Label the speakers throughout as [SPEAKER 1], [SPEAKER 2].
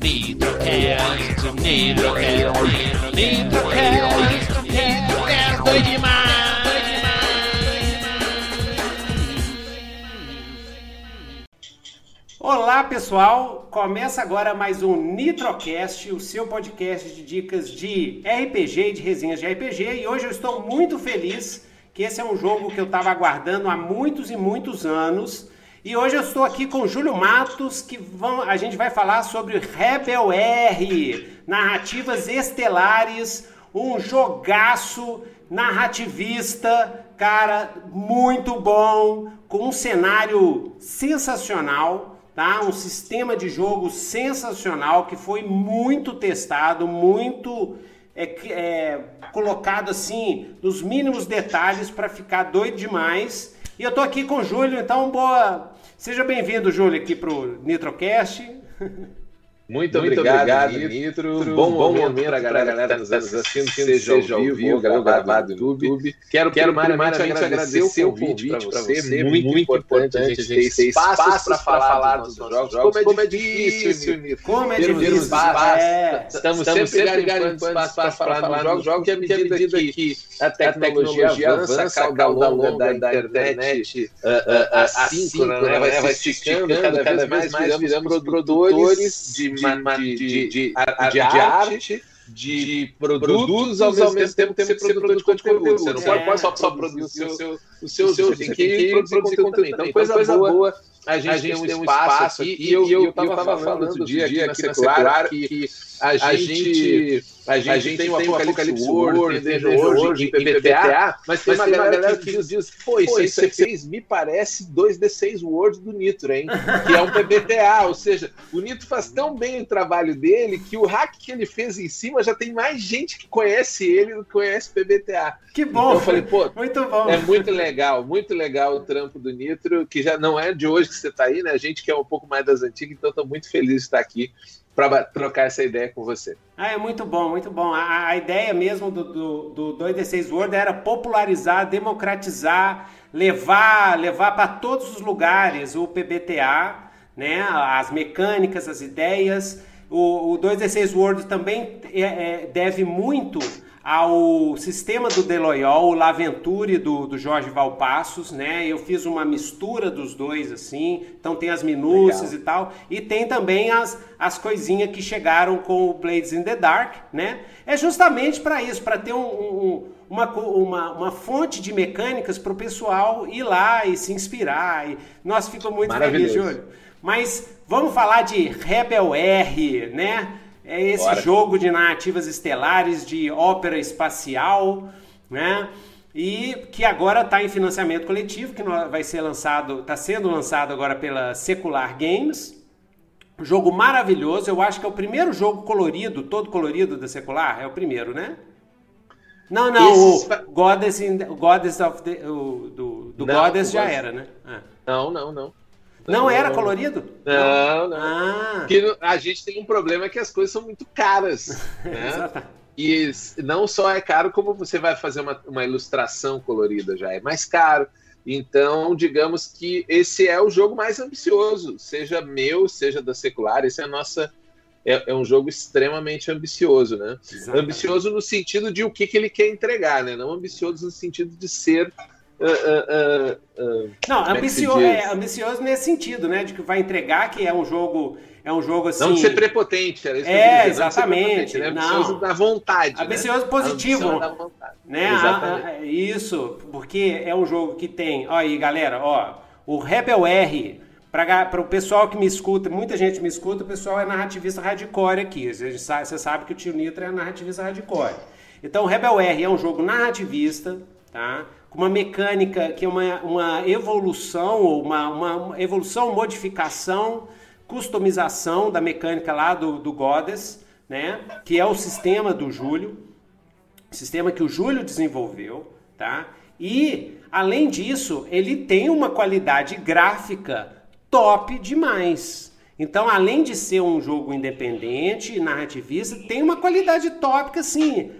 [SPEAKER 1] Nitrocast, Nitrocast, Nitrocast, Nitrocast, doido demais,
[SPEAKER 2] Olá pessoal, começa agora mais um Nitrocast, o seu podcast de dicas de RPG e de resenhas de RPG. E hoje eu estou muito feliz que esse é um jogo que eu estava aguardando há muitos e muitos anos. E hoje eu estou aqui com Júlio Matos, que vão, a gente vai falar sobre Rebel R, narrativas estelares, um jogaço narrativista, cara, muito bom, com um cenário sensacional, tá? Um sistema de jogo sensacional que foi muito testado, muito é, é, colocado assim nos mínimos detalhes para ficar doido demais. E eu tô aqui com o Júlio, então boa. Seja bem-vindo, Júlio, aqui pro Nitrocast.
[SPEAKER 3] Muito, Muito obrigado, obrigado, Nitro. Nitro. Bom, bom momento para a galera que está nos assistindo, seja, seja ao vivo ou gravado no YouTube. Quero, Quero primeiramente agradecer o convite para você. Muito, muito importante a gente ter espaço para falar dos jogos. jogos. Como é difícil, Nitro.
[SPEAKER 2] Como é difícil.
[SPEAKER 3] Espaço. É. Estamos, Estamos sempre garimpando espaço para falar dos jogos, que à medida que a tecnologia avança, a cauda longa da internet assíncrona vai se esticando, cada vez mais viramos produtores de de, arte, de produtos, ao mesmo tempo tem que ser produtor de conteúdo. Você não pode, só, só produzir o seu, o seu, você tem que produzir conteúdo. Então, coisa, coisa boa, a gente, a gente tem um espaço aqui, e eu estava falando outro dia aqui na secular que a gente a gente, a gente tem o Apocalipse World, tem World em PBTA, mas tem uma galera que diz, diz pô, isso aí que você fez me parece 2D6 World do Nitro, hein? Que é um PBTA, ou seja, o Nitro faz tão bem o trabalho dele que o hack que ele fez em cima já tem mais gente que conhece ele do que conhece PBTA.
[SPEAKER 2] Que bom! Então
[SPEAKER 3] eu falei, pô, muito bom. É muito legal, muito legal o trampo do Nitro, que já não é de hoje que você está aí, né? A gente que é um pouco mais das antigas, então estou muito feliz de estar aqui para trocar essa ideia com você.
[SPEAKER 2] Ah, é muito bom, muito bom. A, a ideia mesmo do, do, do 2D6 World era popularizar, democratizar, levar, levar para todos os lugares o PBTA, né? as mecânicas, as ideias. O, o 2D6 World também é, é, deve muito ao sistema do Deloyol, o Laventure do, do Jorge Valpassos, né? Eu fiz uma mistura dos dois, assim, então tem as minúcias Legal. e tal, e tem também as, as coisinhas que chegaram com o Blades in the Dark, né? É justamente para isso, para ter um, um, uma, uma, uma fonte de mecânicas para o pessoal ir lá e se inspirar. E, nossa, fico muito feliz, Júlio. Mas vamos falar de Rebel R, né? É esse Bora. jogo de narrativas estelares, de ópera espacial, né? E que agora está em financiamento coletivo, que vai ser lançado, está sendo lançado agora pela Secular Games. Jogo maravilhoso, eu acho que é o primeiro jogo colorido, todo colorido da Secular, é o primeiro, né? Não, não, Esse... o Goddess, in, Goddess of the, o, do, do não, Goddess já era, né?
[SPEAKER 3] Ah. Não, não, não.
[SPEAKER 2] Não era colorido?
[SPEAKER 3] Não, não. Ah. Porque a gente tem um problema que as coisas são muito caras. Né? e não só é caro, como você vai fazer uma, uma ilustração colorida já é mais caro. Então, digamos que esse é o jogo mais ambicioso, seja meu, seja da secular, esse é a nossa. É, é um jogo extremamente ambicioso, né? Exatamente. Ambicioso no sentido de o que, que ele quer entregar, né? Não ambicioso no sentido de ser Uh,
[SPEAKER 2] uh, uh, não, é ambicioso, é, ambicioso nesse sentido, né? De que vai entregar que é um jogo. É um jogo assim.
[SPEAKER 3] Não de ser prepotente, era isso
[SPEAKER 2] É, que exatamente.
[SPEAKER 3] Né? Ambicioso não. da vontade.
[SPEAKER 2] Né? Ambicioso
[SPEAKER 3] né?
[SPEAKER 2] positivo. Da vontade. Né? A, a, isso, porque é um jogo que tem. Ó, aí, galera, ó. O Rebel R. Para o pessoal que me escuta, muita gente me escuta, o pessoal é narrativista hardcore aqui. Você sabe, você sabe que o tio Nitro é narrativista hardcore. Então, o Rebel R é um jogo narrativista, tá? Uma mecânica que é uma, uma evolução, ou uma, uma evolução, modificação, customização da mecânica lá do, do Goddess, né? que é o sistema do Júlio, sistema que o Júlio desenvolveu, tá? E, além disso, ele tem uma qualidade gráfica top demais. Então, além de ser um jogo independente, narrativista, tem uma qualidade tópica, assim,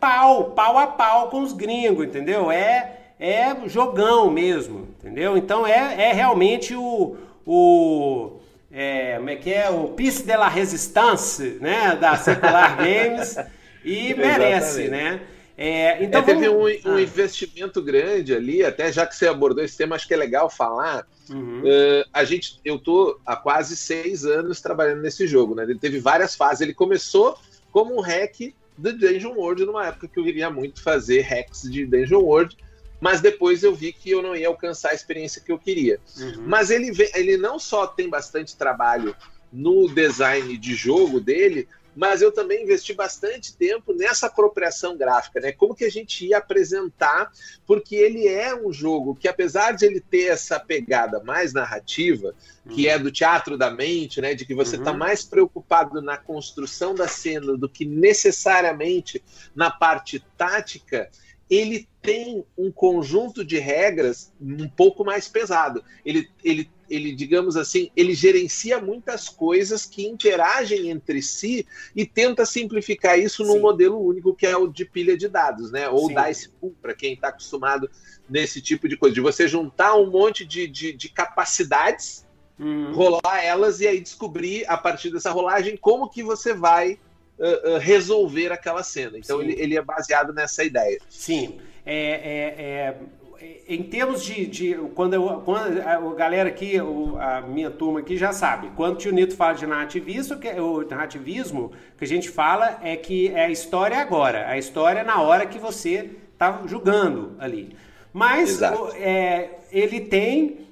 [SPEAKER 2] pau, pau a pau com os gringos, entendeu? É, é jogão mesmo, entendeu? Então é, é realmente o, o é, como é que é? O Piece de la Resistance, né? Da Secular Games. E merece, né?
[SPEAKER 3] É, então é, teve vamos... um, um ah. investimento grande ali, até já que você abordou esse tema, acho que é legal falar. Uhum. Uh, a gente, eu tô há quase seis anos trabalhando nesse jogo, né? Ele teve várias fases. Ele começou como um hack do Dungeon World numa época que eu queria muito fazer hacks de Dungeon World, mas depois eu vi que eu não ia alcançar a experiência que eu queria. Uhum. Mas ele, ele não só tem bastante trabalho no design de jogo dele, mas eu também investi bastante tempo nessa apropriação gráfica, né? Como que a gente ia apresentar, porque ele é um jogo que, apesar de ele ter essa pegada mais narrativa, que uhum. é do teatro da mente, né? De que você está uhum. mais preocupado na construção da cena do que necessariamente na parte tática, ele tem um conjunto de regras um pouco mais pesado. Ele, ele ele, digamos assim, ele gerencia muitas coisas que interagem entre si e tenta simplificar isso num Sim. modelo único que é o de pilha de dados, né? Ou Sim. dice pool, para quem está acostumado nesse tipo de coisa, de você juntar um monte de, de, de capacidades, uhum. rolar elas e aí descobrir a partir dessa rolagem como que você vai uh, uh, resolver aquela cena. Então ele, ele, é baseado nessa ideia.
[SPEAKER 2] Sim. É, é, é em termos de, de quando, eu, quando a, galera aqui, a minha turma aqui já sabe, quando o tio Nito fala de narrativismo, que, o narrativismo que a gente fala é que é a história agora, a história na hora que você está julgando ali. Mas é, ele tem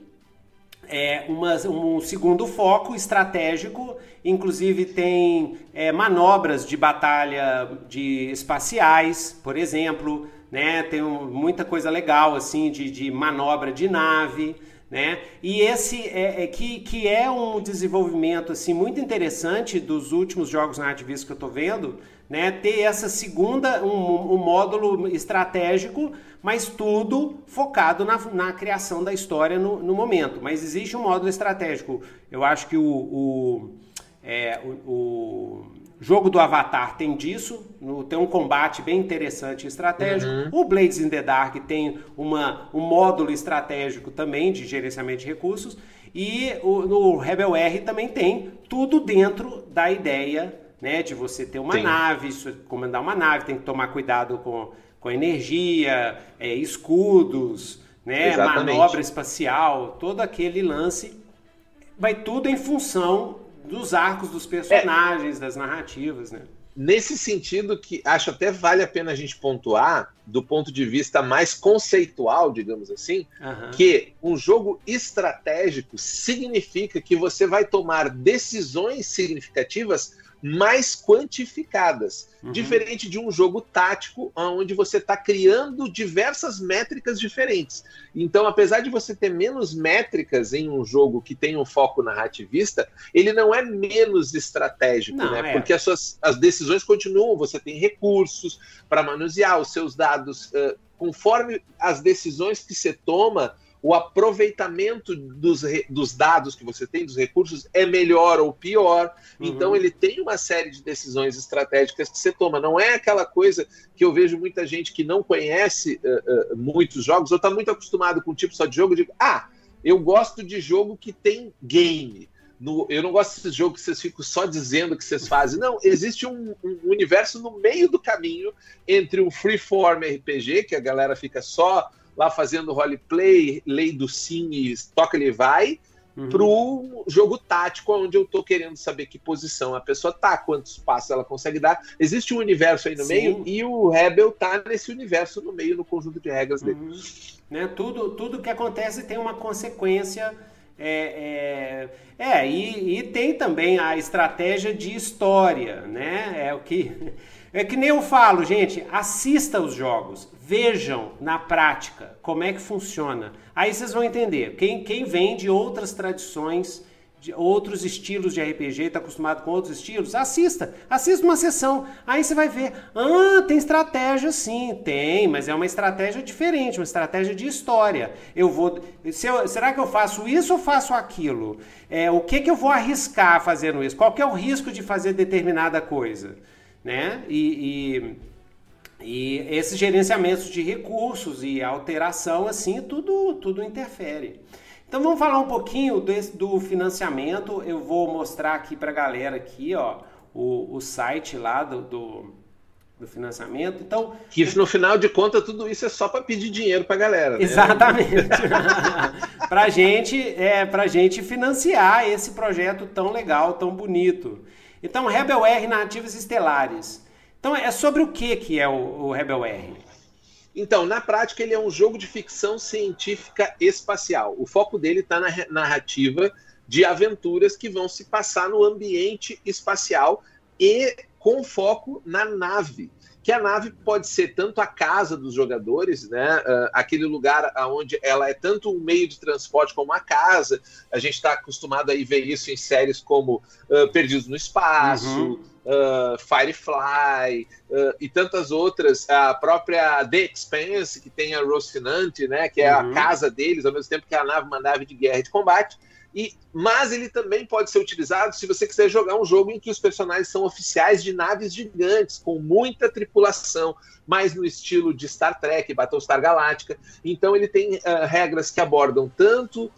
[SPEAKER 2] é, uma, um segundo foco estratégico, inclusive tem é, manobras de batalha de espaciais, por exemplo, né? Tem muita coisa legal assim de, de manobra de nave, né? E esse é, é, que, que é um desenvolvimento assim muito interessante dos últimos jogos narrativos que eu estou vendo, né? Ter essa segunda um, um, módulo estratégico, mas tudo focado na, na criação da história no, no momento. Mas existe um módulo estratégico. Eu acho que o, o, é, o, o jogo do Avatar tem disso, tem um combate bem interessante e estratégico. Uhum. O Blades in the Dark tem uma, um módulo estratégico também de gerenciamento de recursos. E o, no Rebel R também tem tudo dentro da ideia né, de você ter uma nave, comandar uma nave, tem que tomar cuidado com, com energia, é, escudos, né, manobra espacial, todo aquele lance. Vai tudo em função dos arcos dos personagens, é, das narrativas, né?
[SPEAKER 3] Nesse sentido que acho até vale a pena a gente pontuar, do ponto de vista mais conceitual, digamos assim, uhum. que um jogo estratégico significa que você vai tomar decisões significativas mais quantificadas, uhum. diferente de um jogo tático onde você está criando diversas métricas diferentes. Então, apesar de você ter menos métricas em um jogo que tem um foco narrativista, ele não é menos estratégico, não, né? É. Porque as suas as decisões continuam, você tem recursos para manusear os seus dados uh, conforme as decisões que você toma o aproveitamento dos, dos dados que você tem, dos recursos, é melhor ou pior. Uhum. Então, ele tem uma série de decisões estratégicas que você toma. Não é aquela coisa que eu vejo muita gente que não conhece uh, uh, muitos jogos, ou está muito acostumado com um tipo só de jogo, digo, ah, eu gosto de jogo que tem game. No, eu não gosto desse jogo que vocês ficam só dizendo que vocês fazem. Não, existe um, um, universo no meio do caminho entre um freeform RPG, que a galera fica só lá fazendo roleplay, lei do sim e toca ele vai, uhum. pro jogo tático, onde eu tô querendo saber que posição a pessoa tá, quantos passos ela consegue dar. Existe um universo aí no Sim. meio e o Rebel tá nesse universo no meio, no conjunto de regras dele. Uhum.
[SPEAKER 2] Né? Tudo, tudo que acontece tem uma consequência. É, é, é e, e, tem também a estratégia de história, né? É o que é que nem eu falo, gente, assista os jogos, vejam na prática como é que funciona. Aí vocês vão entender. Quem, quem vem de outras tradições, de outros estilos de RPG, está acostumado com outros estilos, assista. Assista uma sessão. Aí você vai ver. Ah, tem estratégia sim. Tem, mas é uma estratégia diferente, uma estratégia de história. Eu vou. Eu, será que eu faço isso ou faço aquilo? É, o que, que eu vou arriscar fazendo isso? Qual é o risco de fazer determinada coisa? Né? e, e e esses gerenciamentos de recursos e alteração, assim, tudo, tudo interfere. Então vamos falar um pouquinho desse, do financiamento. Eu vou mostrar aqui para a galera aqui, ó, o, o site lá do, do, do, financiamento. Então
[SPEAKER 3] que no final de contas tudo isso é só para pedir dinheiro para a galera. Né?
[SPEAKER 2] Exatamente. para gente é para gente financiar esse projeto tão legal, tão bonito. Então Rebel R Nativos Estelares. Então é sobre o que que é o, o Rebel R?
[SPEAKER 3] Então, na prática, ele é um jogo de ficção científica espacial. O foco dele está na narrativa de aventuras que vão se passar no ambiente espacial e com foco na nave. Que a nave pode ser tanto a casa dos jogadores, né? Uh, aquele lugar onde ela é tanto um meio de transporte como a casa. A gente está acostumado a ver isso em séries como uh, Perdidos no Espaço. Uhum uh, Firefly e tantas outras, a própria The Expanse, que tem a Rocinante, né, que é uhum. a casa deles, ao mesmo tempo que é a nave uma nave de guerra e de combate. E, mas ele também pode ser utilizado se você quiser jogar um jogo em que os personagens são oficiais de naves gigantes, com muita tripulação, mais no estilo de Star Trek, Battlestar Galactica. Então ele tem uh, regras que abordam tanto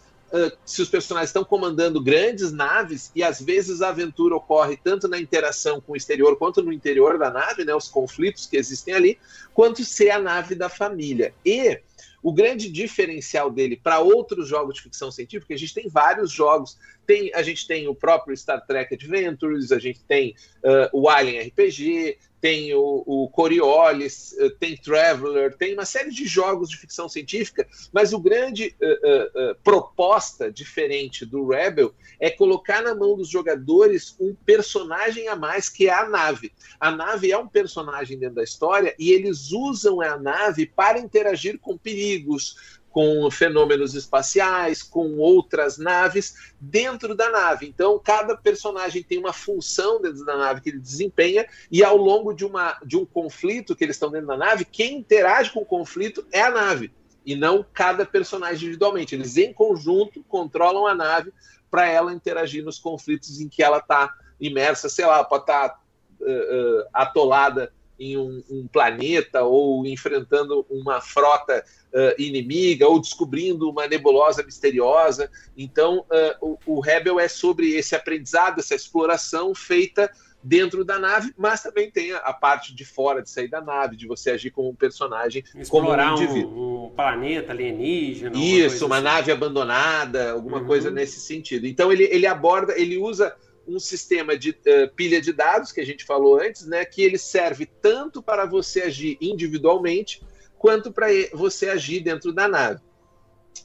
[SPEAKER 3] se os personagens estão comandando grandes naves e às vezes a aventura ocorre tanto na interação com o exterior quanto no interior da nave, né, os conflitos que existem ali, quanto ser a nave da família. E o grande diferencial dele para outros jogos de ficção científica, a gente tem vários jogos. Tem, a gente tem o próprio Star Trek Adventures, a gente tem uh, o Alien RPG, tem o, o Coriolis, uh, tem Traveler, tem uma série de jogos de ficção científica, mas o grande uh, proposta diferente do Rebel é colocar na mão dos jogadores um personagem a mais que é a nave. A nave é um personagem dentro da história e eles usam a nave para interagir com perigos, com fenômenos espaciais, com outras naves dentro da nave. Então, cada personagem tem uma função dentro da nave que ele desempenha, e ao longo de, uma, de um conflito que eles estão dentro da nave, quem interage com o conflito é a nave, e não cada personagem individualmente. Eles, em conjunto, controlam a nave para ela interagir nos conflitos em que ela está imersa, sei lá, pode estar tá, uh, uh, atolada em um, um, planeta ou enfrentando uma frota uh, inimiga ou descobrindo uma nebulosa misteriosa. Então, uh, o, o, Rebel é sobre esse aprendizado, essa exploração feita dentro da nave, mas também tem a, parte de fora de sair da nave, de você agir como um personagem,
[SPEAKER 2] explorar como um indivíduo. Um, um planeta alienígena.
[SPEAKER 3] Isso, uma assim. nave abandonada, alguma uhum. coisa nesse sentido. Então ele, ele aborda, ele usa um sistema de uh, pilha de dados que a gente falou antes, né, que ele serve tanto para você agir individualmente quanto para você agir dentro da nave.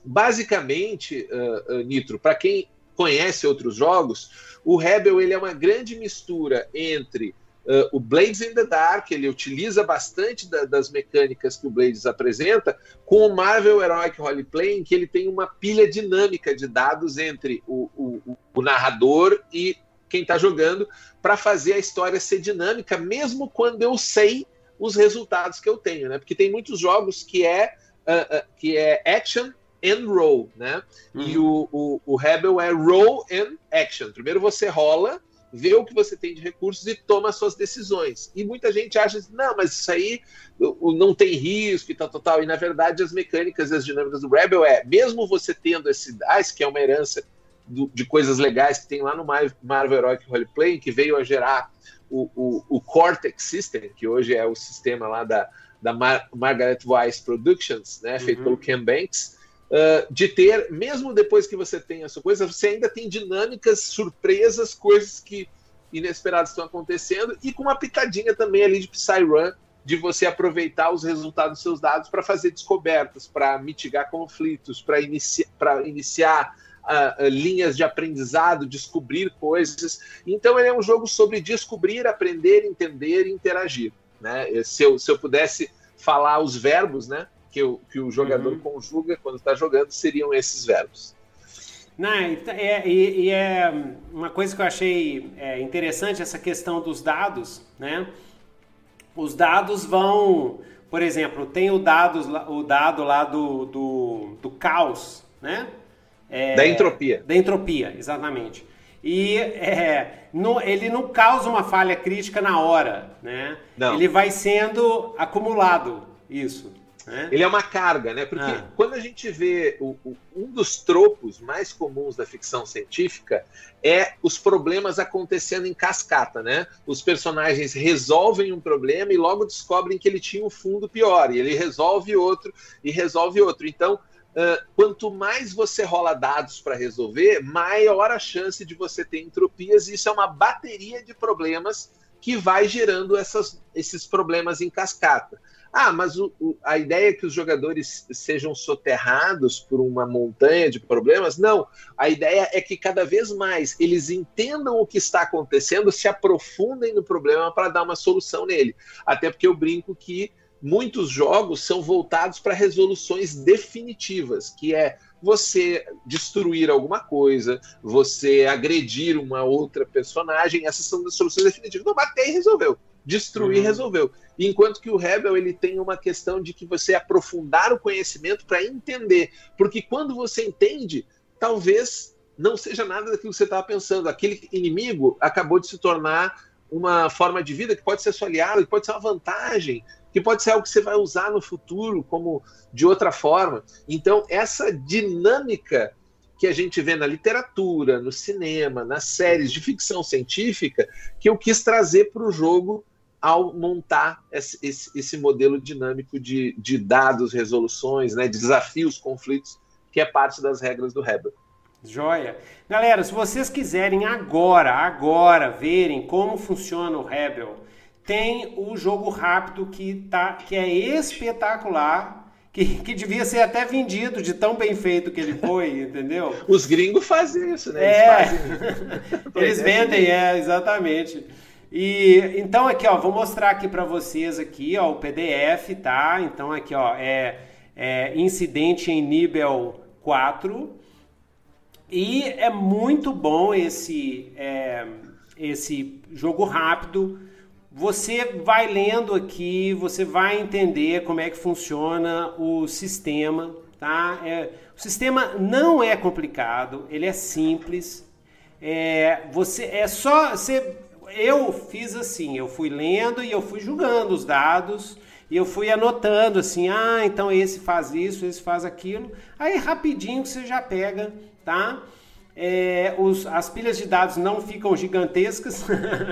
[SPEAKER 3] Basicamente, uh, uh, Nitro, para quem conhece outros jogos, o Rebel ele é uma grande mistura entre Uh, o Blades in the Dark, ele utiliza bastante da, das mecânicas que o Blades apresenta, com o Marvel Heroic Roleplay, em que ele tem uma pilha dinâmica de dados entre o, o, o narrador e quem está jogando, para fazer a história ser dinâmica, mesmo quando eu sei os resultados que eu tenho, né? Porque tem muitos jogos que é, uh, uh, que é action and roll, né? Uhum. E o, o, o Rebel é roll and action. Primeiro você rola, vê o que você tem de recursos e toma suas decisões. E muita gente acha assim, não, mas isso aí não tem risco e tal, tal, tal. E na verdade as mecânicas e as dinâmicas do Rebel é, mesmo você tendo esse DICE, que é uma herança do, de coisas legais que tem lá no Marvel Heroic Roleplay, que veio a gerar o, o, o, Cortex System, que hoje é o sistema lá da, da Mar Margaret Weiss Productions, né, feito uhum. pelo Ken Banks, uh, de ter, mesmo depois que você tem essa coisa, você ainda tem dinâmicas, surpresas, coisas que inesperadas estão acontecendo, e com uma pitadinha também ali de Psyrun, de você aproveitar os resultados dos seus dados para fazer descobertas, para mitigar conflitos, para inici iniciar uh, linhas de aprendizado, descobrir coisas. Então, ele é um jogo sobre descobrir, aprender, entender e interagir. Né? Se, eu, se eu pudesse falar os verbos né, que, eu, que o jogador uhum. conjuga quando está jogando, seriam esses verbos.
[SPEAKER 2] Não, é, e, e, é uma coisa que eu achei é, interessante essa questão dos dados, né? Os dados vão, por exemplo, tem o, dados, o dado lá do, do, do caos, né?
[SPEAKER 3] É, da entropia.
[SPEAKER 2] Da entropia, exatamente. E é, no, ele não causa uma falha crítica na hora, né? Não. Ele vai sendo acumulado, isso.
[SPEAKER 3] É? Ele é uma carga, né? Porque ah. quando a gente vê o, o, um dos tropos mais comuns da ficção científica é os problemas acontecendo em cascata, né? Os personagens resolvem um problema e logo descobrem que ele tinha um fundo pior, e ele resolve outro e resolve outro. Então, uh, quanto mais você rola dados para resolver, maior a chance de você ter entropias, e isso é uma bateria de problemas que vai gerando essas, esses problemas em cascata. Ah, mas o, o, a ideia é que os jogadores sejam soterrados por uma montanha de problemas? Não. A ideia é que cada vez mais eles entendam o que está acontecendo, se aprofundem no problema para dar uma solução nele. Até porque eu brinco que muitos jogos são voltados para resoluções definitivas, que é você destruir alguma coisa, você agredir uma outra personagem, essas são as soluções definitivas. Não, matei e resolveu. Destruir uhum. resolveu. Enquanto que o Rebel ele tem uma questão de que você aprofundar o conhecimento para entender. Porque quando você entende, talvez não seja nada daquilo que você estava pensando. Aquele inimigo acabou de se tornar uma forma de vida que pode ser sua aliado, que pode ser uma vantagem, que pode ser algo que você vai usar no futuro como de outra forma. Então, essa dinâmica que a gente vê na literatura, no cinema, nas séries de ficção científica, que eu quis trazer para o jogo ao montar esse, esse, esse modelo dinâmico de, de, dados, resoluções, né, de desafios, conflitos, que é parte das regras do Rebel.
[SPEAKER 2] Joia. Galera, se vocês quiserem agora, agora verem como funciona o Rebel, tem o jogo rápido que, tá, que é espetacular, que, que devia ser até vendido de tão bem feito que ele foi, entendeu?
[SPEAKER 3] Os gringos fazem isso, né? Eles,
[SPEAKER 2] é. fazem... Eles vendem, é, exatamente. E então aqui, ó, vou mostrar aqui para vocês aqui, ó, o PDF, tá? Então aqui, ó, é, é incidente em nível 4. E é muito bom esse é, esse jogo rápido. Você vai lendo aqui, você vai entender como é que funciona o sistema, tá? É, o sistema não é complicado, ele é simples. É, você é só você eu fiz assim, eu fui lendo e eu fui julgando os dados e eu fui anotando assim, ah, então esse faz isso, esse faz aquilo. Aí rapidinho você já pega, tá? É, os, as pilhas de dados não ficam gigantescas.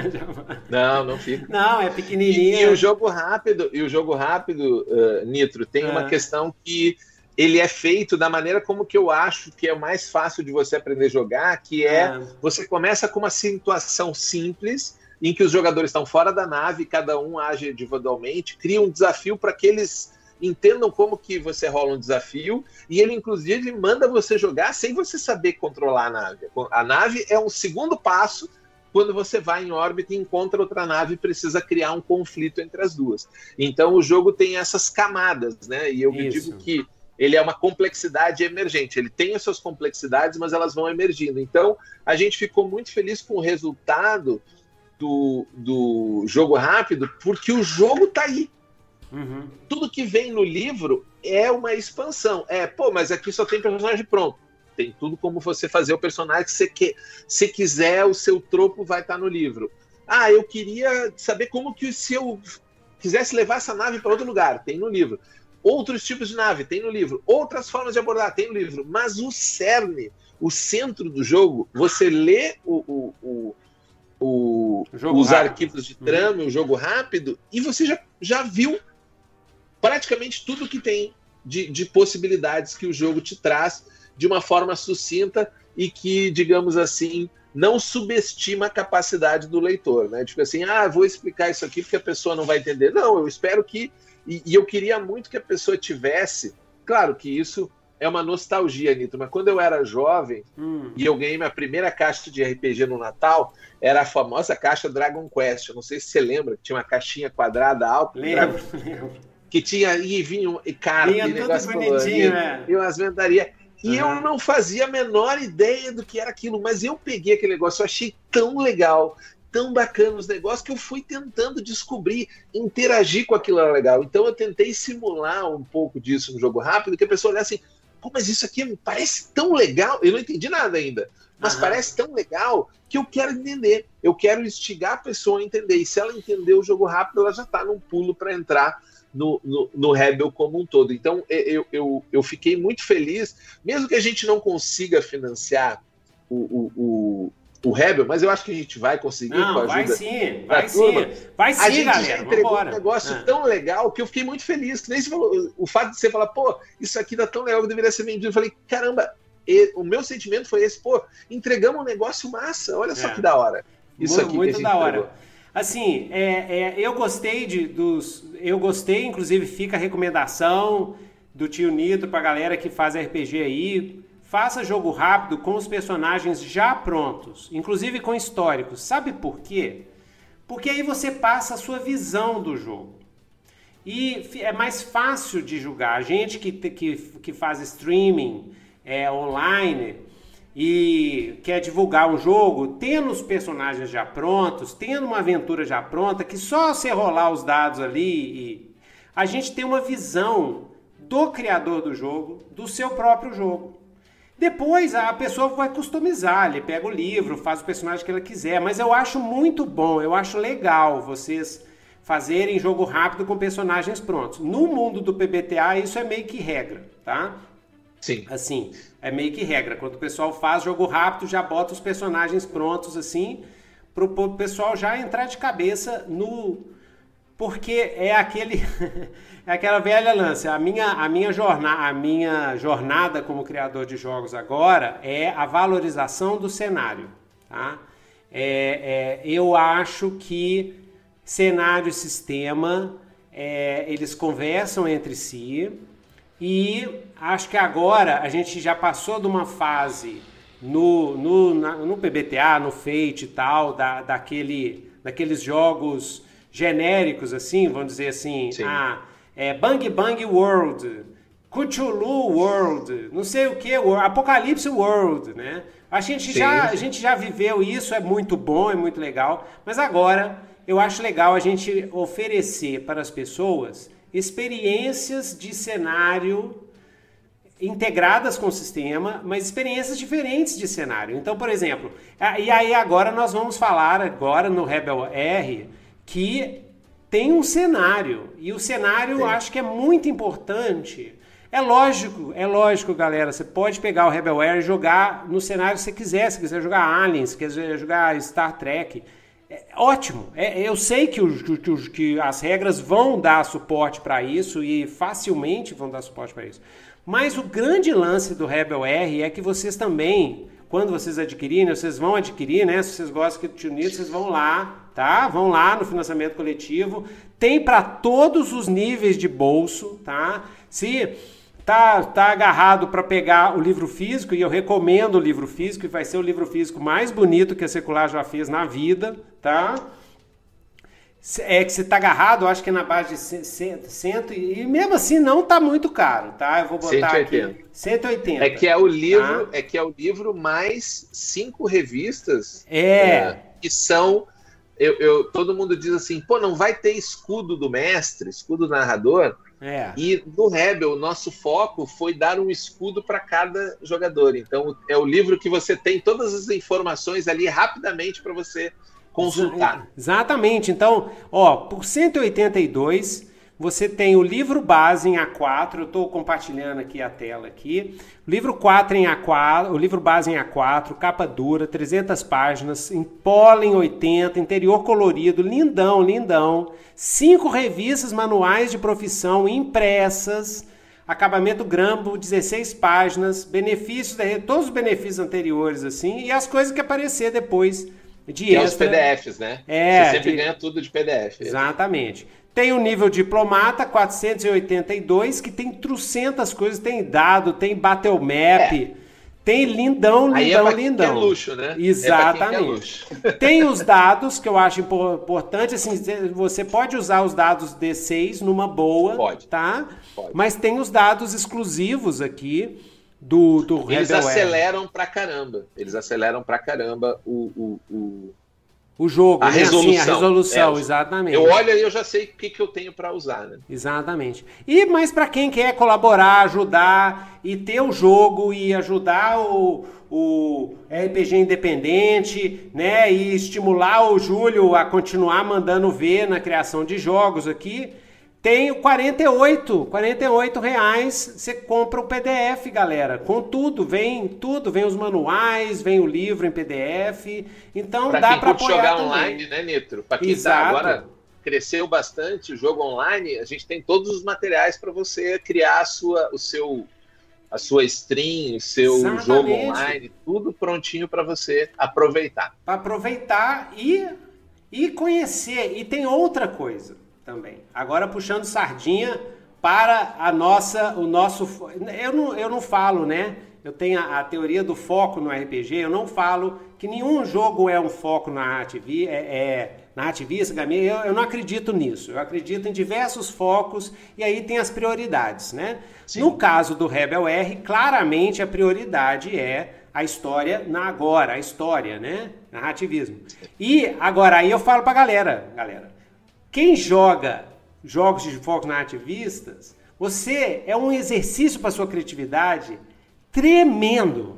[SPEAKER 3] não, não fica.
[SPEAKER 2] Não, é pequenininho.
[SPEAKER 3] E, e, o jogo rápido, e o jogo rápido, uh, Nitro, tem uma é. questão que ele é feito da maneira como que eu acho que é o mais fácil de você aprender a jogar, que é, é. você começa com uma situação simples em que os jogadores estão fora da nave, cada um age individualmente, cria um desafio para que eles entendam como que você rola um desafio e ele inclusive manda você jogar sem você saber controlar a nave. A nave é um segundo passo quando você vai em órbita e encontra outra nave e precisa criar um conflito entre as duas. Então o jogo tem essas camadas, né? E eu digo que ele é uma complexidade emergente. Ele tem as suas complexidades, mas elas vão emergindo. Então, a gente ficou muito feliz com o resultado do, do jogo rápido, porque o jogo tá aí. Uhum. Tudo que vem no livro é uma expansão. É, pô, mas aqui só tem personagem pronto. Tem tudo como você fazer o personagem que você quer. Se quiser, o seu tropo vai estar tá no livro. Ah, eu queria saber como que se eu quisesse levar essa nave para outro lugar. Tem no livro. Outros tipos de nave, tem no livro. Outras formas de abordar, tem no livro. Mas o cerne, o centro do jogo, você lê o, o, o, o os rápido. arquivos de trama, uhum. o jogo rápido, e você já, já viu praticamente tudo que tem de, de possibilidades que o jogo te traz de uma forma sucinta e que, digamos assim, não subestima a capacidade do leitor, né? Tipo assim, ah, vou explicar isso aqui porque a pessoa não vai entender. Não, eu espero que e, e, eu queria muito que a pessoa tivesse. Claro que isso é uma nostalgia, Nito, mas quando eu era jovem hum. e eu ganhei minha primeira caixa de RPG no Natal, era a famosa caixa Dragon Quest. Eu não sei se você lembra, que tinha uma caixinha quadrada alta.
[SPEAKER 2] Lembro, lembro.
[SPEAKER 3] Que tinha e vinha e cara,
[SPEAKER 2] vinha negócio bonitinho, né?
[SPEAKER 3] E umas vendarias. E uhum. eu não fazia a menor ideia do que era aquilo, mas eu peguei aquele negócio, eu achei tão legal, tão bacana os negócios que eu fui tentando descobrir, interagir com aquilo era legal. Então eu tentei simular um pouco disso no jogo rápido, que a pessoa olhasse assim, pô, mas isso aqui parece tão legal, eu não entendi nada ainda, mas uhum. parece tão legal que eu quero entender, eu quero instigar a pessoa a entender, e se ela entender o jogo rápido, ela já está num pulo para entrar no, no, no Rebel como um todo. Então, eu, eu, eu fiquei muito feliz, mesmo que a gente não consiga financiar o, o, o, o Rebel, mas eu acho que a gente vai conseguir
[SPEAKER 2] não,
[SPEAKER 3] com a ajuda
[SPEAKER 2] vai sim, vai sim, vai sim,
[SPEAKER 3] a gente
[SPEAKER 2] galera,
[SPEAKER 3] entregou
[SPEAKER 2] vambora.
[SPEAKER 3] um negócio
[SPEAKER 2] Ah.
[SPEAKER 3] tão legal que eu fiquei muito feliz. Que nem você falou, o fato de você falar, pô, isso aqui tá tão legal que deveria ser vendido. Eu falei, caramba, e- o meu sentimento foi esse, pô, entregamos um negócio massa, olha só
[SPEAKER 2] É.
[SPEAKER 3] que da hora. Isso
[SPEAKER 2] Mu-
[SPEAKER 3] aqui
[SPEAKER 2] muito da hora. Assim, é, é, eu gostei de, dos. Eu gostei, inclusive fica a recomendação do tio Nito pra galera que faz RPG aí. Faça jogo rápido com os personagens já prontos, inclusive com históricos. Sabe por quê? Porque aí você passa a sua visão do jogo. E é mais fácil de julgar. A gente que, que, que faz streaming é, online e quer divulgar um jogo, tendo os personagens já prontos, tendo uma aventura já pronta, que só você rolar os dados ali e a gente tem uma visão do criador do jogo, do seu próprio jogo. Depois a pessoa vai customizar, ele pega o livro, faz o personagem que ela quiser, mas eu acho muito bom, eu acho legal vocês fazerem jogo rápido com personagens prontos. No mundo do PBTA isso é meio que regra, tá?
[SPEAKER 3] Sim.
[SPEAKER 2] Assim, é meio que regra. Quando o pessoal faz jogo rápido, já bota os personagens prontos assim, pro pessoal já entrar de cabeça no porque é aquele é aquela velha lance. A minha a minha jornada, a minha jornada como criador de jogos agora é a valorização do cenário, tá? É, é, eu acho que cenário e sistema é, eles conversam entre si e acho que agora a gente já passou de uma fase no, no, na- no PBTA, no Fate e tal, da, daquele, daqueles jogos genéricos, assim, vamos dizer assim,
[SPEAKER 3] Sim.
[SPEAKER 2] ah, é Bang Bang World, Cthulhu World, não sei o que, Apocalipse World, né? A gente,
[SPEAKER 3] Sim,
[SPEAKER 2] já, a gente já viveu isso, é muito bom, é muito legal, mas agora eu acho legal a gente oferecer para as pessoas experiências de cenário integradas com o sistema, mas experiências diferentes de cenário. Então, por exemplo, e aí agora nós vamos falar agora no Rebel R que tem um cenário e o cenário eu
[SPEAKER 3] Sim.
[SPEAKER 2] acho que é muito importante. É lógico, é lógico, galera. Você pode pegar o Rebel R e jogar no cenário que você quiser. Se quiser jogar Aliens, se quiser jogar Star Trek, é ótimo. É- eu sei que, que que as regras vão dar suporte para isso e facilmente vão dar suporte para isso. Mas o grande lance do Rebel R é que vocês também, quando vocês adquirirem, vocês vão adquirir, né? Se vocês gostam do Tio vocês vão lá, tá? Vão lá no financiamento coletivo. Tem para todos os níveis de bolso, tá? Se tá, tá agarrado para pegar o livro físico, e eu recomendo o livro físico, e vai ser o livro físico mais bonito que a Secular já fez na vida, tá? É que você tá agarrado, eu acho que é na base de ce- ce- cento, e mesmo assim não tá muito caro, tá? Eu vou botar
[SPEAKER 3] 180.
[SPEAKER 2] aqui 180.
[SPEAKER 3] É que é o livro,
[SPEAKER 2] tá?
[SPEAKER 3] é que é o livro mais cinco revistas
[SPEAKER 2] É.
[SPEAKER 3] que são. Eu, eu- todo mundo diz assim, pô, não vai ter escudo do mestre, escudo do narrador.
[SPEAKER 2] É.
[SPEAKER 3] E no Rebel, o nosso foco foi dar um escudo para cada jogador. Então, é o livro que você tem todas as informações ali rapidamente para você consultar.
[SPEAKER 2] Exatamente. Então, ó, por 182, você tem o livro base em A4, eu estou compartilhando aqui a tela aqui. O livro 4 em A4, o livro base em A4, capa dura, 300 páginas, em pólen 80, interior colorido, lindão, lindão. Cinco revistas manuais de profissão impressas. Acabamento Grambo, 16 páginas, benefícios, todos os benefícios anteriores, assim, e as coisas que aparecer depois de
[SPEAKER 3] Que é os
[SPEAKER 2] extra.
[SPEAKER 3] PDFs, né?
[SPEAKER 2] É,
[SPEAKER 3] Você sempre
[SPEAKER 2] de-
[SPEAKER 3] ganha tudo de PDF.
[SPEAKER 2] Exatamente. Tem o nível diplomata, 482, que tem trocentas coisas, tem dado, tem battle map, tem lindão, lindão,
[SPEAKER 3] Aí é pra quem
[SPEAKER 2] lindão.
[SPEAKER 3] quer luxo, né? É
[SPEAKER 2] Exatamente.
[SPEAKER 3] luxo.
[SPEAKER 2] tem os dados, que eu acho impor- importante, assim, você pode usar os dados D6 numa boa,
[SPEAKER 3] Pode.
[SPEAKER 2] tá?
[SPEAKER 3] Pode.
[SPEAKER 2] Mas tem os dados exclusivos aqui do, do
[SPEAKER 3] Eles
[SPEAKER 2] Rebel R.
[SPEAKER 3] aceleram pra caramba. Eles aceleram pra caramba o, o, o...
[SPEAKER 2] o jogo,
[SPEAKER 3] a
[SPEAKER 2] né? Assim, a
[SPEAKER 3] resolução.
[SPEAKER 2] resolução,
[SPEAKER 3] É,
[SPEAKER 2] exatamente.
[SPEAKER 3] Eu olho e eu já sei o que, que eu tenho pra usar, né?
[SPEAKER 2] Exatamente. E mas para quem quer colaborar, ajudar e ter o jogo e ajudar o, o RPG independente, né, e estimular o Júlio a continuar mandando ver na criação de jogos aqui, Tenho 48, 48 reais, você compra o PDF, galera, com tudo, vem tudo, vem os manuais, vem o livro em PDF, então
[SPEAKER 3] pra
[SPEAKER 2] dá para
[SPEAKER 3] apoiar jogar também. online, né, Nitro? Para quem tá agora cresceu bastante o jogo online, a gente tem todos os materiais para você criar a sua, o seu a sua stream, o seu Exatamente. jogo online, tudo prontinho para você aproveitar.
[SPEAKER 2] Para aproveitar e, e conhecer. E tem outra coisa também. Agora puxando sardinha para a nossa, o nosso. Eu não, eu não falo, né? Eu tenho a, a teoria do foco no RPG. Eu não falo que nenhum jogo é um foco na narrativa, é, é narrativista, eu, eu não acredito nisso. Eu acredito em diversos focos e aí tem as prioridades, né? Sim. No caso do Rebel R, claramente a prioridade é a história na agora, a história, né? Narrativismo. E agora aí eu falo pra galera, galera, quem joga jogos de focos narrativistas, você é um exercício para sua criatividade tremendo.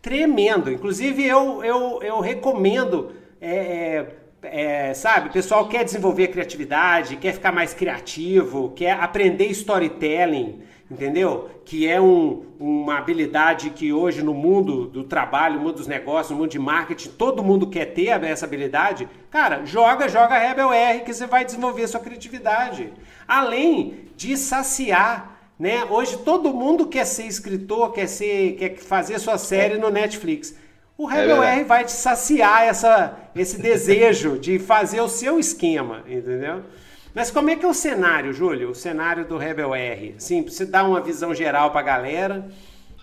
[SPEAKER 2] Tremendo. Inclusive, eu, eu, eu recomendo, é, é, é, sabe, o pessoal quer desenvolver criatividade, quer ficar mais criativo, quer aprender storytelling entendeu? Que é um, uma habilidade que hoje no mundo do trabalho, no mundo dos negócios, no mundo de marketing, todo mundo quer ter essa habilidade. Cara, joga, joga Rebel R que você vai desenvolver sua criatividade. Além de saciar né? Hoje todo mundo quer ser escritor, quer ser, quer fazer sua série no Netflix. O é Rebel é R vai te saciar essa, esse desejo de fazer o seu esquema, entendeu? Mas como é que é o cenário, Júlio? O cenário do Rebel R? Sim, você dar uma visão geral para a galera.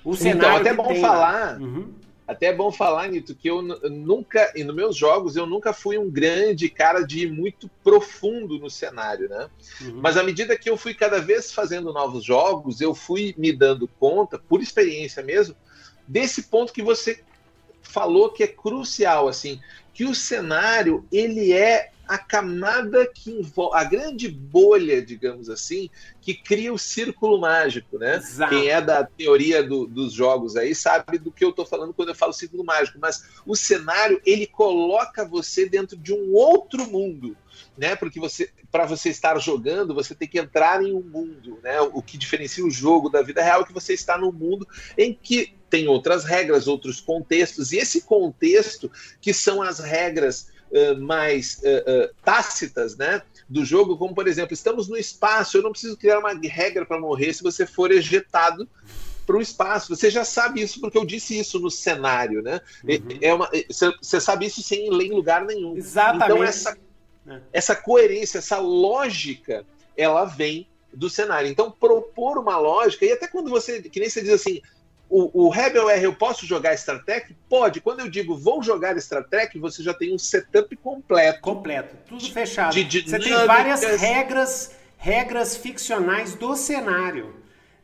[SPEAKER 2] O
[SPEAKER 3] então, cenário então, até bom tem... falar. Uhum. Até é bom falar, Nito, que eu nunca, e nos meus jogos, eu nunca fui um grande cara de ir muito profundo no cenário, né? Uhum. Mas à medida que eu fui cada vez fazendo novos jogos, eu fui me dando conta, por experiência mesmo, desse ponto que você falou que é crucial, assim, que o cenário, ele é a camada que envolve, a grande bolha, digamos assim, que cria o círculo mágico, né? Exato. Quem é da teoria do, dos jogos aí sabe do que eu estou falando quando eu falo círculo mágico, mas o cenário ele coloca você dentro de um outro mundo, né? Porque você, para você estar jogando, você tem que entrar em um mundo, né? O que diferencia o jogo da vida real é que você está num mundo em que tem outras regras, outros contextos, e esse contexto que são as regras uh, mais uh, tácitas, né? Do jogo, como por exemplo, estamos no espaço, eu não preciso criar uma regra para morrer se você for ejetado para o espaço. Você já sabe isso porque eu disse isso no cenário, né? Uhum. É uma, você sabe isso sem ler em lugar nenhum.
[SPEAKER 2] Exatamente.
[SPEAKER 3] Então essa, é. essa coerência, essa lógica, ela vem do cenário. Então propor uma lógica e até quando você, que nem você diz assim, o, o, Rebel R, eu posso jogar Star Trek? Pode. Quando eu digo vou jogar Star Trek, você já tem um setup completo.
[SPEAKER 2] Completo, tudo fechado. De, de, você tem várias regras, regras ficcionais do cenário.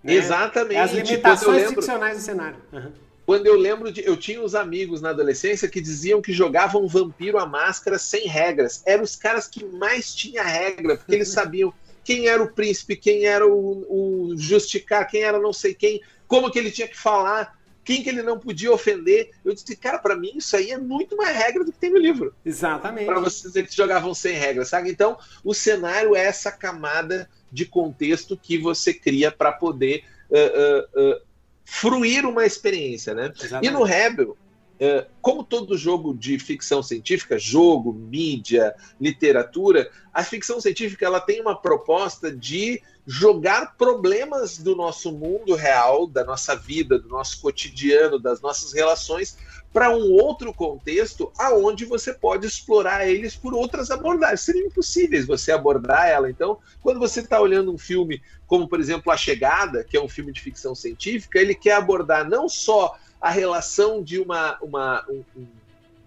[SPEAKER 3] Né? Exatamente.
[SPEAKER 2] As limitações lembro, ficcionais do cenário. Uhum.
[SPEAKER 3] Quando eu lembro de. Eu tinha uns amigos na adolescência que diziam que jogavam Vampiro à Máscara sem regras. Eram os caras que mais tinham regra, porque eles sabiam quem era o príncipe, quem era o, o justicar, quem era não sei quem como que ele tinha que falar, quem que ele não podia ofender. Eu disse, cara, para mim isso aí é muito mais regra do que tem no livro.
[SPEAKER 2] Exatamente.
[SPEAKER 3] Para vocês que jogavam sem regras, sabe? Então, o cenário é essa camada de contexto que você cria para poder uh, uh, uh, fruir uma experiência, né? Exatamente. E no Rebel, como todo jogo de ficção científica, jogo, mídia, literatura, a ficção científica ela tem uma proposta de jogar problemas do nosso mundo real, da nossa vida, do nosso cotidiano, das nossas relações para um outro contexto aonde você pode explorar eles por outras abordagens. Seria impossíveis você abordar ela. Então, quando você está olhando um filme como, por exemplo, A Chegada, que é um filme de ficção científica, ele quer abordar não só a relação de uma, uma, um,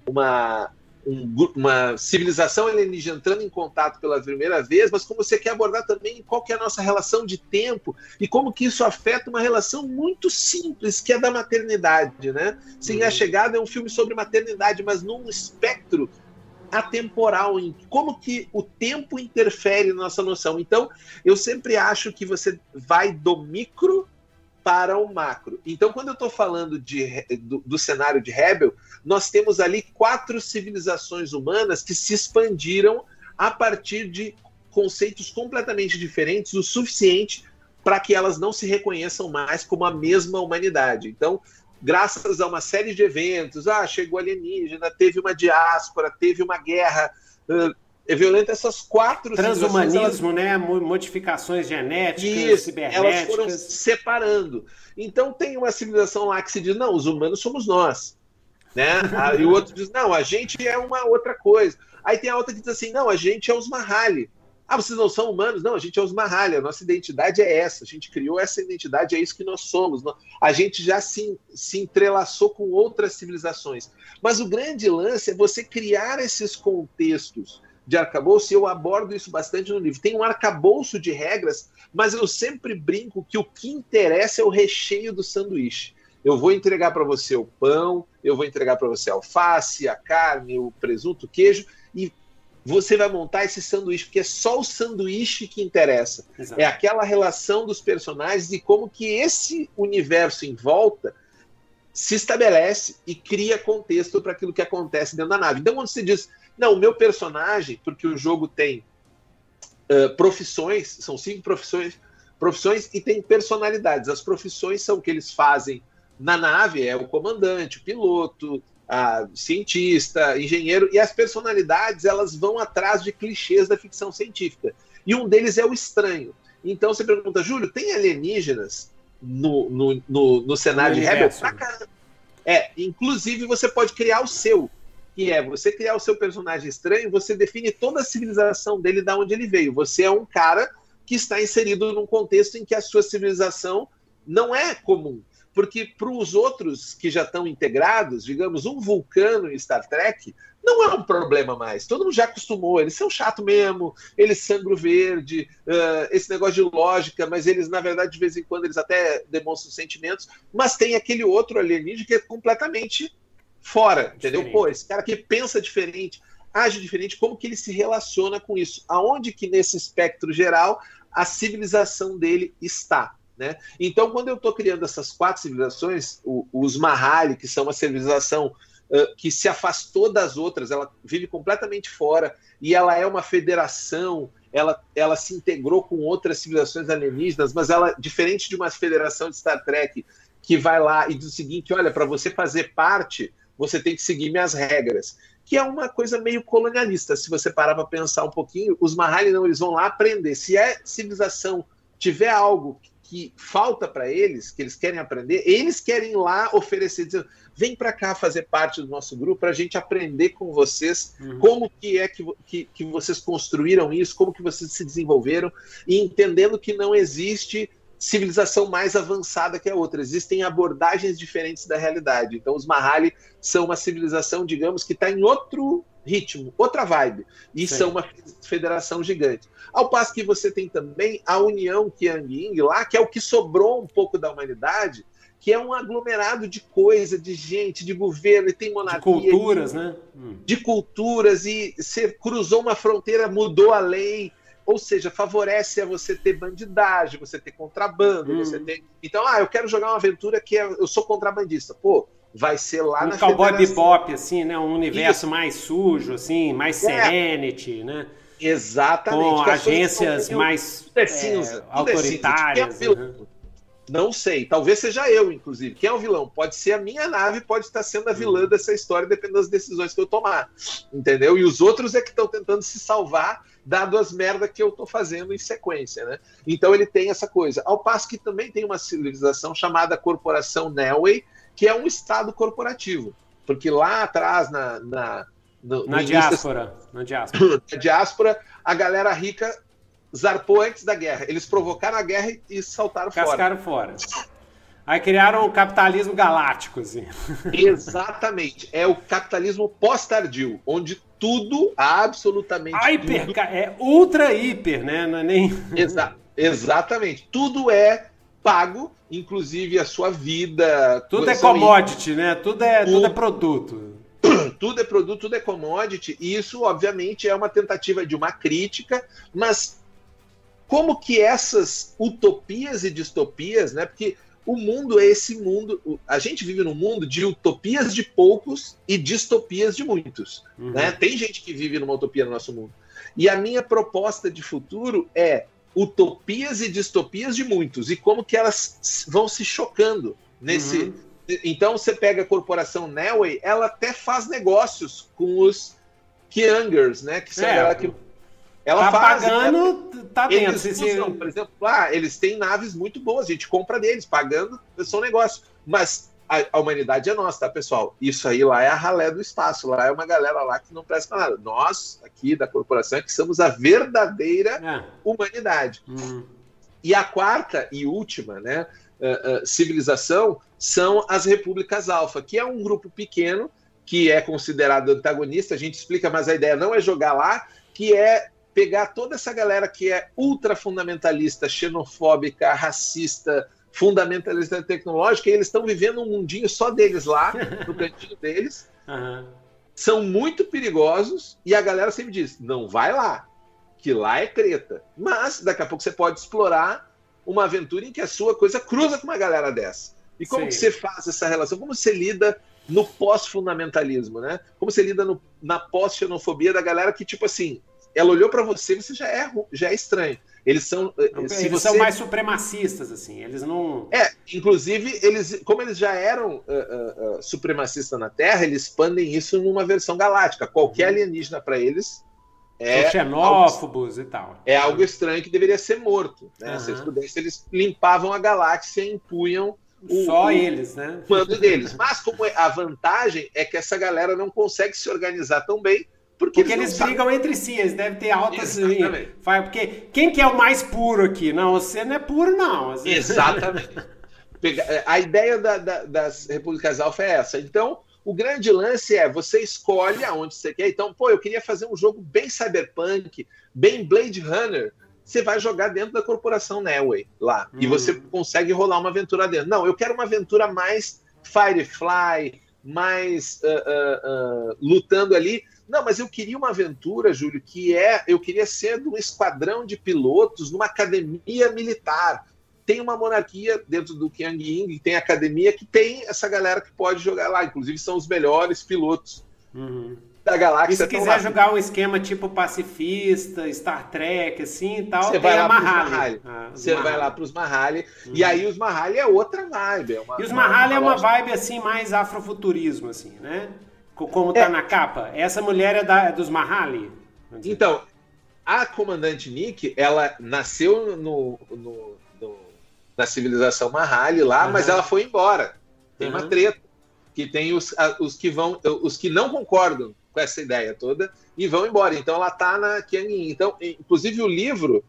[SPEAKER 3] uma um, uma civilização alienígena entrando em contato pela primeira vez, mas como você quer abordar também qual que é a nossa relação de tempo e como que isso afeta uma relação muito simples, que é da maternidade, né? Sim, uhum. A Chegada é um filme sobre maternidade, mas num espectro atemporal, em como que o tempo interfere na nossa noção. Então, eu sempre acho que você vai do micro para o macro. Então, quando eu estou falando de, do, do, cenário de Rebel, nós temos ali quatro civilizações humanas que se expandiram a partir de conceitos completamente diferentes o suficiente para que elas não se reconheçam mais como a mesma humanidade. Então, graças a uma série de eventos, ah, chegou alienígena, teve uma diáspora, teve uma guerra, uh, é violenta essas quatro
[SPEAKER 2] transhumanismo, elas... né, modificações genéticas,
[SPEAKER 3] Isso, cibernéticas, elas foram separando. Então tem uma civilização lá que se diz não, os humanos somos nós, né? e o outro diz não, a gente é uma outra coisa. Aí tem a outra que diz assim não, a gente é os Mahali. Ah, vocês não são humanos? Não, a gente é os Mahali, a nossa identidade é essa, a gente criou essa identidade, é isso que nós somos. A gente já se, se entrelaçou com outras civilizações. Mas o grande lance é você criar esses contextos de arcabouço, e eu abordo isso bastante no livro. Tem um arcabouço de regras, mas eu sempre brinco que o que interessa é o recheio do sanduíche. Eu vou entregar para você o pão, eu vou entregar para você a alface, a carne, o presunto, o queijo, e você vai montar esse sanduíche, porque é só o sanduíche que interessa. Exato. É aquela relação dos personagens e como que esse universo em volta se estabelece e cria contexto para aquilo que acontece dentro da nave. Então, quando você diz, não, o meu personagem, porque o jogo tem uh, profissões, são cinco profissões, profissões e tem personalidades. As profissões são o que eles fazem na nave, é o comandante, o piloto, a cientista, engenheiro, e as personalidades elas vão atrás de clichês da ficção científica. E um deles é o estranho. Então você pergunta, Júlio, tem alienígenas no, no, no, no cenário de Rebel? É, inclusive você pode criar o seu, que é você criar o seu personagem estranho, você define toda a civilização dele da onde ele veio. Você é um cara que está inserido num contexto em que a sua civilização não é comum. Porque para os outros que já estão integrados, digamos, um vulcano em Star Trek não é um problema mais. Todo mundo já acostumou. Eles são chato mesmo, eles sangram verde, uh, esse negócio de lógica, mas eles, na verdade, de vez em quando, eles até demonstram sentimentos. Mas tem aquele outro alienígena que é completamente fora, entendeu? Diferente. Pô, esse cara que pensa diferente, age diferente, como que ele se relaciona com isso? Aonde que nesse espectro geral a civilização dele está? Né? Então, quando eu estou criando essas quatro civilizações, o, os Mahali, que são uma civilização uh, que se afastou das outras, ela vive completamente fora e ela é uma federação, ela, ela se integrou com outras civilizações alienígenas, mas ela, diferente de uma federação de Star Trek, que vai lá e diz o seguinte: olha, para você fazer parte, você tem que seguir minhas regras. Que é uma coisa meio colonialista. Se você parar para pensar um pouquinho, os Mahali não, eles vão lá aprender. Se é civilização tiver algo que falta para eles, que eles querem aprender, eles querem lá oferecer, dizendo, vem para cá fazer parte do nosso grupo para a gente aprender com vocês uhum. como que é que, que, que vocês construíram isso, como que vocês se desenvolveram, e entendendo que não existe civilização mais avançada que a outra. Existem abordagens diferentes da realidade. Então, os Mahali são uma civilização, digamos, que está em outro ritmo, outra vibe. E Sim. são uma federação gigante. Ao passo que você tem também a União Qiang lá, que é o que sobrou um pouco da humanidade, que é um aglomerado de coisa, de gente, de governo, e tem monarquia.
[SPEAKER 2] De culturas, né?
[SPEAKER 3] Hum. De culturas, e você cruzou uma fronteira, mudou a lei, ou seja, favorece a você ter bandidagem, você ter contrabando, hum. você ter. Então, ah, eu quero jogar uma aventura que é... eu sou contrabandista. Pô, vai ser lá
[SPEAKER 2] um
[SPEAKER 3] na
[SPEAKER 2] cowboy bebop, assim, né? Um universo Isso. mais sujo, assim, mais é. serenity, né?
[SPEAKER 3] Exatamente.
[SPEAKER 2] Com agências mais é cinza, é, autoritárias. É uhum.
[SPEAKER 3] Não sei, talvez seja eu, inclusive. Quem é o vilão? Pode ser a minha nave, pode estar sendo a vilã uhum. dessa história, dependendo das decisões que eu tomar. Entendeu? E os outros é que estão tentando se salvar, dado as merdas que eu estou fazendo em sequência, né? Então ele tem essa coisa. Ao passo que também tem uma civilização chamada Corporação Nelway, que é um estado corporativo. Porque lá atrás, na, na,
[SPEAKER 2] no, na, no diáspora, início, na diáspora.
[SPEAKER 3] Na diáspora, a galera rica zarpou antes da guerra. Eles provocaram a guerra e saltaram
[SPEAKER 2] Cascaram fora. fora. Aí criaram o capitalismo galáctico, assim.
[SPEAKER 3] Exatamente. É o capitalismo pós-tardio, onde tudo, absolutamente
[SPEAKER 2] a hiper, tudo... É ultra hiper, né? Não é nem...
[SPEAKER 3] Exa exatamente. Tudo é pago, inclusive a sua vida.
[SPEAKER 2] Tudo é commodity, né? Tudo é, tudo é produto.
[SPEAKER 3] Tudo é produto, tudo é commodity, e isso, obviamente, é uma tentativa de uma crítica, mas como que essas utopias e distopias, né? Porque o mundo é esse mundo. A gente vive num mundo de utopias de poucos e distopias de muitos. Uhum. Né? Tem gente que vive numa utopia no nosso mundo. E a minha proposta de futuro é utopias e distopias de muitos e como que elas vão se chocando nesse. Uhum. Então você pega a corporação Nelway, ela até faz negócios com os Kiangers, né? Que são é, que
[SPEAKER 2] ela tá faz, pagando, ela, tá dentro.
[SPEAKER 3] Eles usam, por exemplo, lá eles têm naves muito boas, a gente compra deles, pagando, são negócio. Mas a, a, humanidade é nossa, tá, pessoal? Isso aí lá é a ralé do espaço, lá é uma galera lá que não presta nada. Nós, aqui da corporação, é que somos a verdadeira é. humanidade. Hum. E a quarta e última, né, uh, uh, civilização são as repúblicas alfa, que é um grupo pequeno que é considerado antagonista, a gente explica, mas a ideia não é jogar lá, que é pegar toda essa galera que é ultra fundamentalista, xenofóbica, racista, fundamentalista tecnológica, e eles estão vivendo um mundinho só deles lá, no cantinho deles. Uhum. São muito perigosos, e a galera sempre diz: não vai lá, que lá é treta. Mas daqui a pouco você pode explorar uma aventura em que a sua coisa cruza com uma galera dessa. E como que você faz essa relação? Como você lida no pós-fundamentalismo, né? Como você lida no, na pós-xenofobia da galera que, tipo assim, ela olhou para você, você já é, já é estranho. Eles são.
[SPEAKER 2] Eh, não, se eles você... são mais supremacistas, assim. Eles não.
[SPEAKER 3] É, inclusive, eles, como eles já eram uh, uh, uh, supremacistas na Terra, eles expandem isso numa versão galáctica. Qualquer uhum. alienígena para eles
[SPEAKER 2] é. Xenófobos algo, e tal.
[SPEAKER 3] É algo estranho que deveria ser morto. Né? Uhum. Se eles pudessem, eles limpavam a galáxia e impunham.
[SPEAKER 2] O, Só o, eles, né?
[SPEAKER 3] O mando deles. Mas como é, a vantagem é que essa galera não consegue se organizar tão bem
[SPEAKER 2] porque, porque eles, eles brigam entre si, eles devem ter altas. Porque quem que é o mais puro aqui? Não, você não é puro, não.
[SPEAKER 3] Exatamente. A ideia da, da, das repúblicas alfa é essa. Então, o grande lance é você escolhe aonde você quer. Então, pô, eu queria fazer um jogo bem cyberpunk, bem Blade Runner. Você vai jogar dentro da corporação Nelway lá. Hum. E você consegue rolar uma aventura dentro. Não, eu quero uma aventura mais Firefly, mais uh, uh, uh, lutando ali não, mas eu queria uma aventura, Júlio, que é. Eu queria ser de um esquadrão de pilotos numa academia militar. Tem uma monarquia dentro do Qiang Ying, tem academia que tem essa galera que pode jogar lá. Inclusive, são os melhores pilotos uhum. da galáxia. E
[SPEAKER 2] se quiser lá. jogar um esquema tipo pacifista, Star Trek, assim e tal, você vai lá Mahali.
[SPEAKER 3] Ah, você vai lá para os Mahali. Uhum. E aí, os Mahali é outra vibe. É
[SPEAKER 2] uma, e os Mahali é uma vibe assim, mais afrofuturismo, assim, né? Como está é. na capa. Essa mulher é, da, é dos Mahali?
[SPEAKER 3] Então, a comandante Nick, ela nasceu no, no, no na civilização Mahali lá, uhum. mas ela foi embora. Tem uhum. uma treta. Que tem os, os que vão, os que não concordam com essa ideia toda e vão embora. Então ela está na Qiangin. Então, inclusive o livro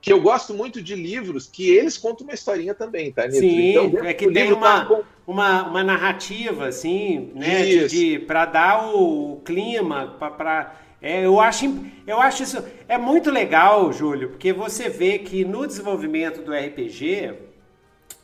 [SPEAKER 3] que eu gosto muito de livros que eles contam uma historinha também, tá,
[SPEAKER 2] Nito? Sim, então, é que tem uma, tá... uma, uma narrativa, assim, né, isso. de, de para dar o clima, para... É, eu, acho, eu acho isso... É muito legal, Júlio, porque você vê que no desenvolvimento do RPG,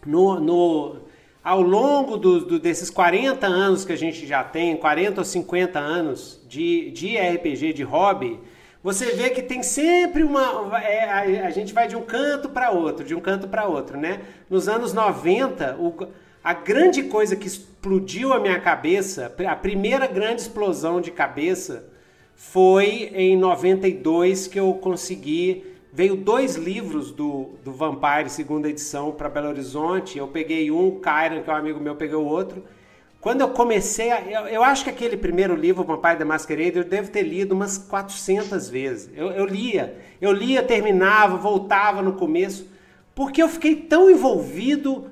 [SPEAKER 2] no, no, ao longo do, do, desses 40 anos que a gente já tem, 40 ou 50 anos de, de RPG, de hobby você vê que tem sempre uma. É, a, a, gente vai de um canto para outro, de um canto para outro, né? Nos anos 90, o, a grande coisa que explodiu a minha cabeça, a primeira grande explosão de cabeça, foi em 92 que eu consegui. Veio dois livros do, do Vampire, segunda edição, para Belo Horizonte. Eu peguei um, o Kyron, que é um amigo meu, pegou o outro. Quando eu comecei, a, eu, eu, acho que aquele primeiro livro, Vampire the Masquerade, eu devo ter lido umas 400 vezes. Eu, eu lia, eu lia, terminava, voltava no começo, porque eu fiquei tão envolvido,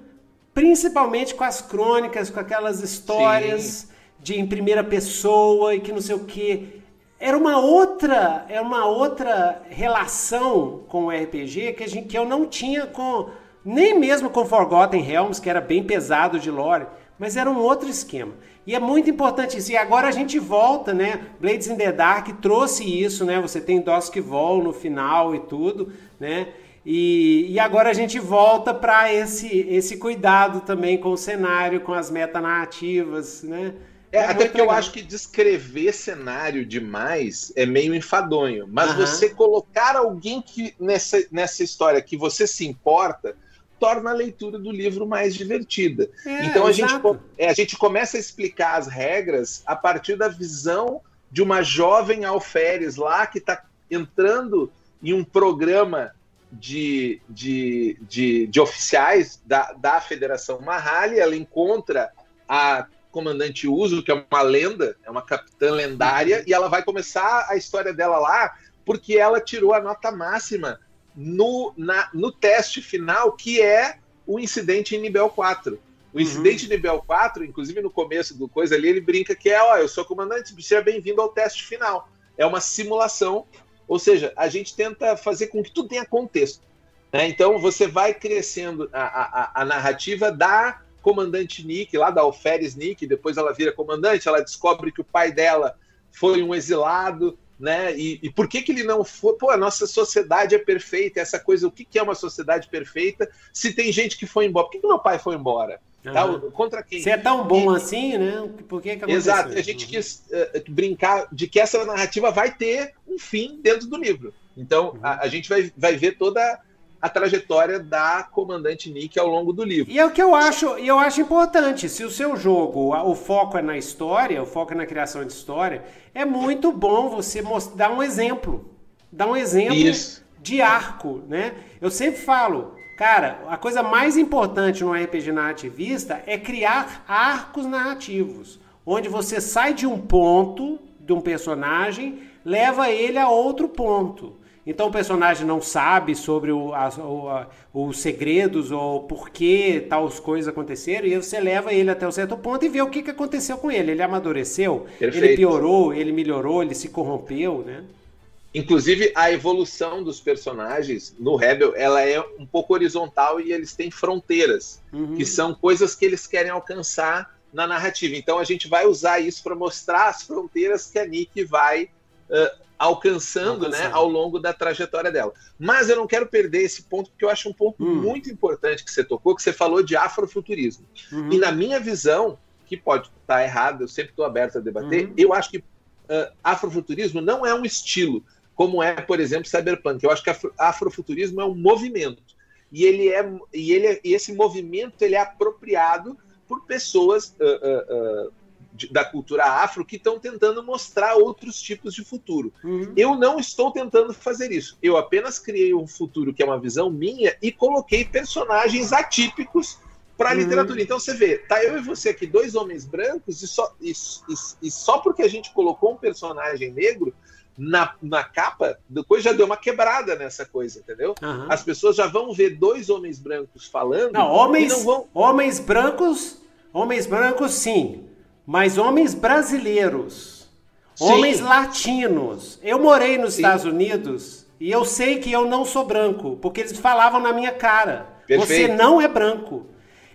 [SPEAKER 2] principalmente com as crônicas, com aquelas histórias Sim. de em primeira pessoa e que não sei o que. Era uma outra, era uma outra relação com o RPG que, a gente, que eu não tinha com nem mesmo com Forgotten Realms, que era bem pesado de lore. Mas era um outro esquema. E é muito importante isso. E agora a gente volta, né? Blades in the Dark trouxe isso, né? Você tem Dusk Vol no final e tudo, né? E, e agora a gente volta para esse, esse cuidado também com o cenário, com as metanarrativas, né?
[SPEAKER 3] É, é até porque legal. eu acho que descrever cenário demais é meio enfadonho. Mas você colocar alguém que nessa, nessa história que você se importa, torna a leitura do livro mais divertida. É, então a gente, é, a gente começa a explicar as regras a partir da visão de uma jovem alferes lá que está entrando em um programa de, de, de, de oficiais da, da Federação Mahali, ela encontra a comandante Uso, que é uma lenda, é uma capitã lendária, e ela vai começar a história dela lá porque ela tirou a nota máxima no, na, no teste final, que é o incidente em nível 4. O uhum. incidente uhum. nível 4, inclusive no começo do coisa ali, ele brinca que é, ó, eu sou comandante, seja bem-vindo ao teste final. É uma simulação, ou seja, a gente tenta fazer com que tudo tenha contexto. Né? Então você vai crescendo a, a, a narrativa da comandante Nick, lá da Alferes Nick, depois ela vira comandante, ela descobre que o pai dela foi um exilado, né? E, e, por que, que ele não foi? Pô, a nossa sociedade é perfeita, essa coisa, o que, que é uma sociedade perfeita se tem gente que foi embora? Por que, que meu pai foi embora? Uhum. Tá? Contra quem?
[SPEAKER 2] Se é tão bom e, assim, né? Por que, que
[SPEAKER 3] Exato, a gente quis uh, brincar de que essa narrativa vai ter um fim dentro do livro. Então, uhum. a, a, gente vai, vai ver toda a trajetória da comandante Nick ao longo do livro.
[SPEAKER 2] E é o que eu acho, e eu acho importante. Se o seu jogo, o foco é na história, o foco é na criação de história, é muito bom você mostrar, dar um exemplo. Dar um exemplo Isso. de arco, né? Eu sempre falo, cara, a coisa mais importante no RPG narrativista é criar arcos narrativos, onde você sai de um ponto de um personagem, leva ele a outro ponto. Então o personagem não sabe sobre o, a, o, a, os segredos ou por que tais coisas aconteceram, e você leva ele até um certo ponto e vê o que, que aconteceu com ele. Ele amadureceu, Perfeito. ele piorou, ele melhorou, ele se corrompeu, né?
[SPEAKER 3] Inclusive, a evolução dos personagens no Rebel, ela é um pouco horizontal e eles têm fronteiras, uhum. que são coisas que eles querem alcançar na narrativa. Então a gente vai usar isso para mostrar as fronteiras que a Nick vai uh, alcançando, né, ao longo da trajetória dela. Mas eu não quero perder esse ponto, porque eu acho um ponto hum. muito importante que você tocou, que você falou de afrofuturismo. Uhum. E na minha visão, que pode estar errado, eu sempre estou aberto a debater, uhum. eu acho que uh, afrofuturismo não é um estilo, como é, por exemplo, cyberpunk. Eu acho que afro afrofuturismo é um movimento. E ele é e ele é, e esse movimento ele é apropriado por pessoas uh, uh, da cultura afro que estão tentando mostrar outros tipos de futuro. Uhum. Eu não estou tentando fazer isso. Eu apenas criei um futuro que é uma visão minha e coloquei personagens atípicos para a uhum. literatura. Então você vê, tá eu e você aqui, dois homens brancos, e só, e, e, e só porque a gente colocou um personagem negro, na, na capa, depois já deu uma quebrada nessa coisa, entendeu? Uhum. As pessoas já vão ver dois homens brancos falando.
[SPEAKER 2] Não, homens, não vão... homens brancos, homens brancos, sim. Mas homens brasileiros, Sim. homens latinos. Eu morei nos Sim. Estados Unidos e eu sei que eu não sou branco, porque eles falavam na minha cara. Perfeito. Você não é branco.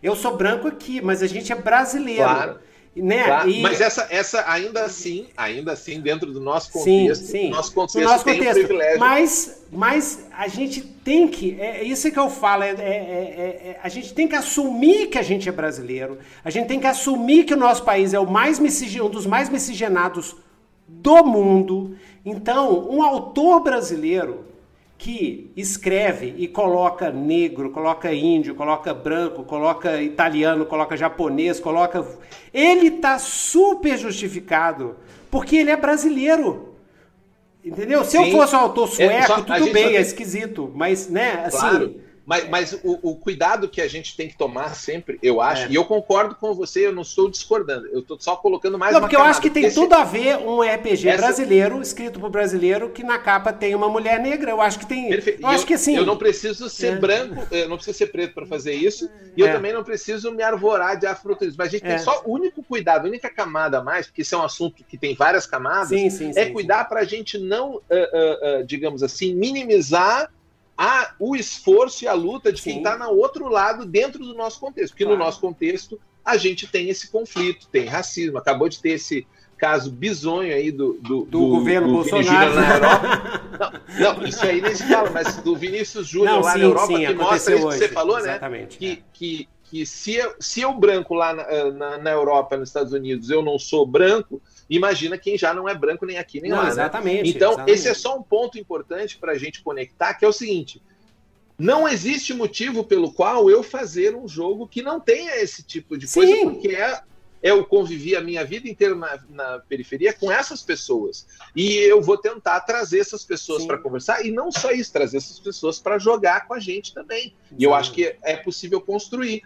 [SPEAKER 2] Eu sou branco aqui, mas a gente é brasileiro. Claro. Né?
[SPEAKER 3] Claro, e... Mas essa, essa ainda assim, ainda assim, dentro do nosso contexto, sim, sim. nosso contexto, no nosso contexto. Um privilégio.
[SPEAKER 2] Mas, mas a gente tem que, é isso que eu falo, é, é, é, é, a gente tem que assumir que a gente é brasileiro, a gente tem que assumir que o nosso país é o mais um dos mais miscigenados do mundo. Então, um autor brasileiro que escreve e coloca negro, coloca índio, coloca branco, coloca italiano, coloca japonês, coloca. Ele tá super justificado porque ele é brasileiro. Entendeu? Se Sim. eu fosse um autor sueco, é, só, tudo bem, é esquisito. Mas, né, assim. Claro.
[SPEAKER 3] Mas, mas o, o, cuidado que a gente tem que tomar sempre, eu acho, é. e eu concordo com você, eu não estou discordando, eu estou só colocando mais
[SPEAKER 2] não, porque camada, eu acho que tem tudo a ver um RPG essa... brasileiro, escrito por brasileiro, que na capa tem uma mulher negra. Eu acho que tem. Perfeito. Eu, acho que assim.
[SPEAKER 3] Eu não preciso ser é. branco, eu não preciso ser preto para fazer isso, e eu é. também não preciso me arvorar de afrofuturismo. Mas a gente tem é. só o único cuidado, a única camada a mais, porque isso é um assunto que tem várias camadas, sim, sim, é sim, cuidar para a gente não, uh, uh, uh, digamos assim, minimizar a, o esforço e a luta de Sim. quem está no outro lado dentro do nosso contexto. Porque claro. no nosso contexto a gente tem esse conflito, tem racismo. Acabou de ter esse caso bizonho aí do, do,
[SPEAKER 2] do, do governo do Bolsonaro na
[SPEAKER 3] Europa. Não, não, isso aí nem se fala, mas do Vinícius Júnior lá sim, na Europa, sim, que mostra isso que você falou, né? Exatamente, que, é. que, que se, eu, se eu branco lá na, na, na Europa, nos Estados Unidos, eu não sou branco, imagina quem já não é branco nem aqui nem não, lá.
[SPEAKER 2] Exatamente.
[SPEAKER 3] Né? Então,
[SPEAKER 2] exatamente.
[SPEAKER 3] esse é só um ponto importante para a gente conectar, que é o seguinte: não existe motivo pelo qual eu fazer um jogo que não tenha esse tipo de coisa, Sim. porque é, eu convivi a minha vida inteira na, na, periferia com essas pessoas. E eu vou tentar trazer essas pessoas para conversar, e não só isso, trazer essas pessoas para jogar com a gente também. E eu acho que é possível construir.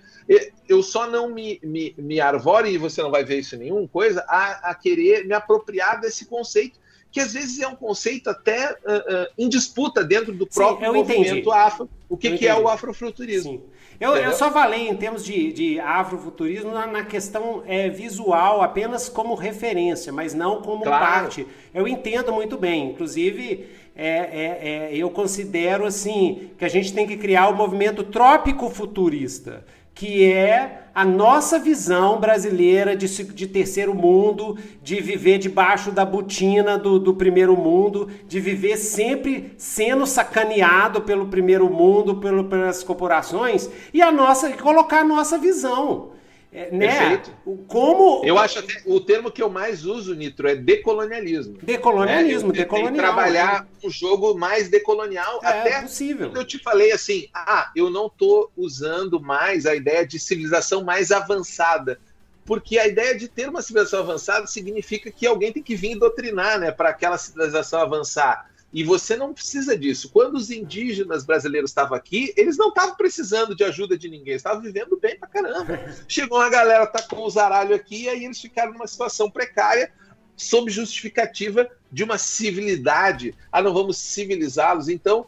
[SPEAKER 3] Eu só não me, me, me arvoro, e você não vai ver isso em nenhuma coisa, a, a querer me apropriar desse conceito que às vezes é um conceito até uh, uh, em disputa dentro do próprio Sim, movimento entendi. afro. O que, que é o afrofuturismo? Sim.
[SPEAKER 2] Eu, eu, só falei em termos de, de afrofuturismo na, na questão é, visual, apenas como referência, mas não como claro. parte. Eu entendo muito bem. Inclusive, é, é, é, eu considero assim que a gente tem que criar o movimento trópico futurista que é a nossa visão brasileira de, de terceiro mundo, de viver debaixo da botina do, do primeiro mundo, de viver sempre sendo sacaneado pelo primeiro mundo, pelo, pelas corporações, e a nossa colocar a nossa visão. É, né? Perfeito. Como
[SPEAKER 3] eu acho até, o termo que eu mais uso, Nitro, é decolonialismo.
[SPEAKER 2] Decolonialismo, né? decolonial.
[SPEAKER 3] Trabalhar né? um jogo mais decolonial, é, até possível. Eu te falei assim, ah, eu não estou usando mais a ideia de civilização mais avançada, porque a ideia de ter uma civilização avançada significa que alguém tem que vir doutrinar, né, para aquela civilização avançar. E você não precisa disso. Quando os indígenas brasileiros estavam aqui, eles não estavam precisando de ajuda de ninguém, estavam vivendo bem pra caramba. Chegou uma galera, tacou os zaralho aqui, e aí eles ficaram numa situação precária, sob justificativa de uma civilidade. Ah, não vamos civilizá-los. Então,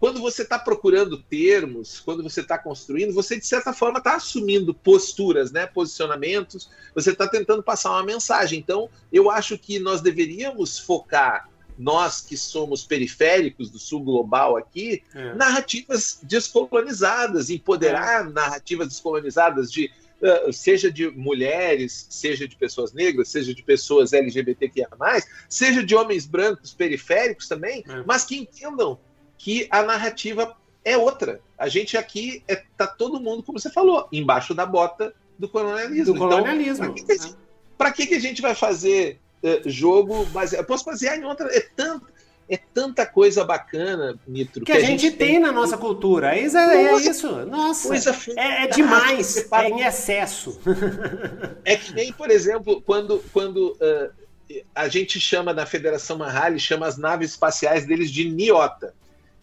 [SPEAKER 3] quando você está procurando termos, quando você está construindo, você de certa forma está assumindo posturas, né, posicionamentos, você está tentando passar uma mensagem. Então, eu acho que nós deveríamos focar nós que somos periféricos do sul global aqui, é. narrativas descolonizadas, empoderar é. narrativas descolonizadas de uh, seja de mulheres, seja de pessoas negras, seja de pessoas LGBTQIA+, seja de homens brancos periféricos também, é. mas que entendam que a narrativa é outra. A gente aqui é, tá todo mundo, como você falou, embaixo da bota do colonialismo.
[SPEAKER 2] Do colonialismo. Então,
[SPEAKER 3] para que, que, a gente vai fazer uh, jogo baseado. Posso basear em outra. É tanto, é tanta coisa bacana, Nitro.
[SPEAKER 2] Que, que a, gente, gente tem, tem na nossa cultura. É, é isso. Nossa. Coisa é, é demais. É em excesso.
[SPEAKER 3] É que nem, por exemplo, quando, quando uh, a gente chama na Federação Mahali, chama as naves espaciais deles de Niota.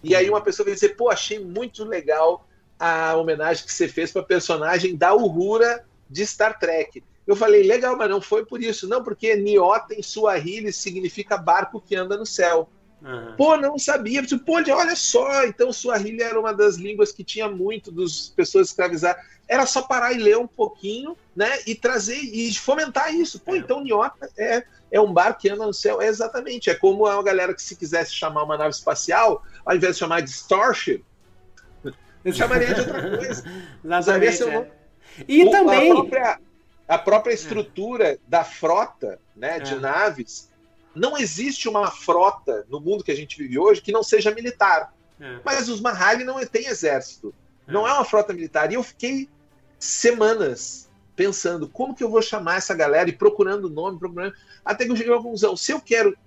[SPEAKER 3] E aí uma pessoa vai dizer, pô, achei muito legal a homenagem que você fez para a personagem da Uhura de Star Trek. Eu falei, legal, mas não foi por isso. Não, porque Niota em Suahili significa barco que anda no céu. Uhum. Pô, não sabia. Pô, olha só, então Suahili era uma das línguas que tinha muito dos pessoas escravizadas. Era só parar e ler um pouquinho, né? E trazer e fomentar isso. Pô, é. então Niota é, é um barco que anda no céu. É exatamente. É como a galera que se quisesse chamar uma nave espacial, ao invés de chamar de Starship, chamaria de outra coisa.
[SPEAKER 2] exatamente. É. E o, também.
[SPEAKER 3] A própria, a própria estrutura da frota né, de é. naves. Não existe uma frota no mundo que a gente vive hoje que não seja militar. É. Mas os Mahali não têm exército. É. Não é uma frota militar. E eu fiquei semanas pensando como que eu vou chamar essa galera e procurando nome, procurando. Até que eu cheguei à conclusão: se eu quero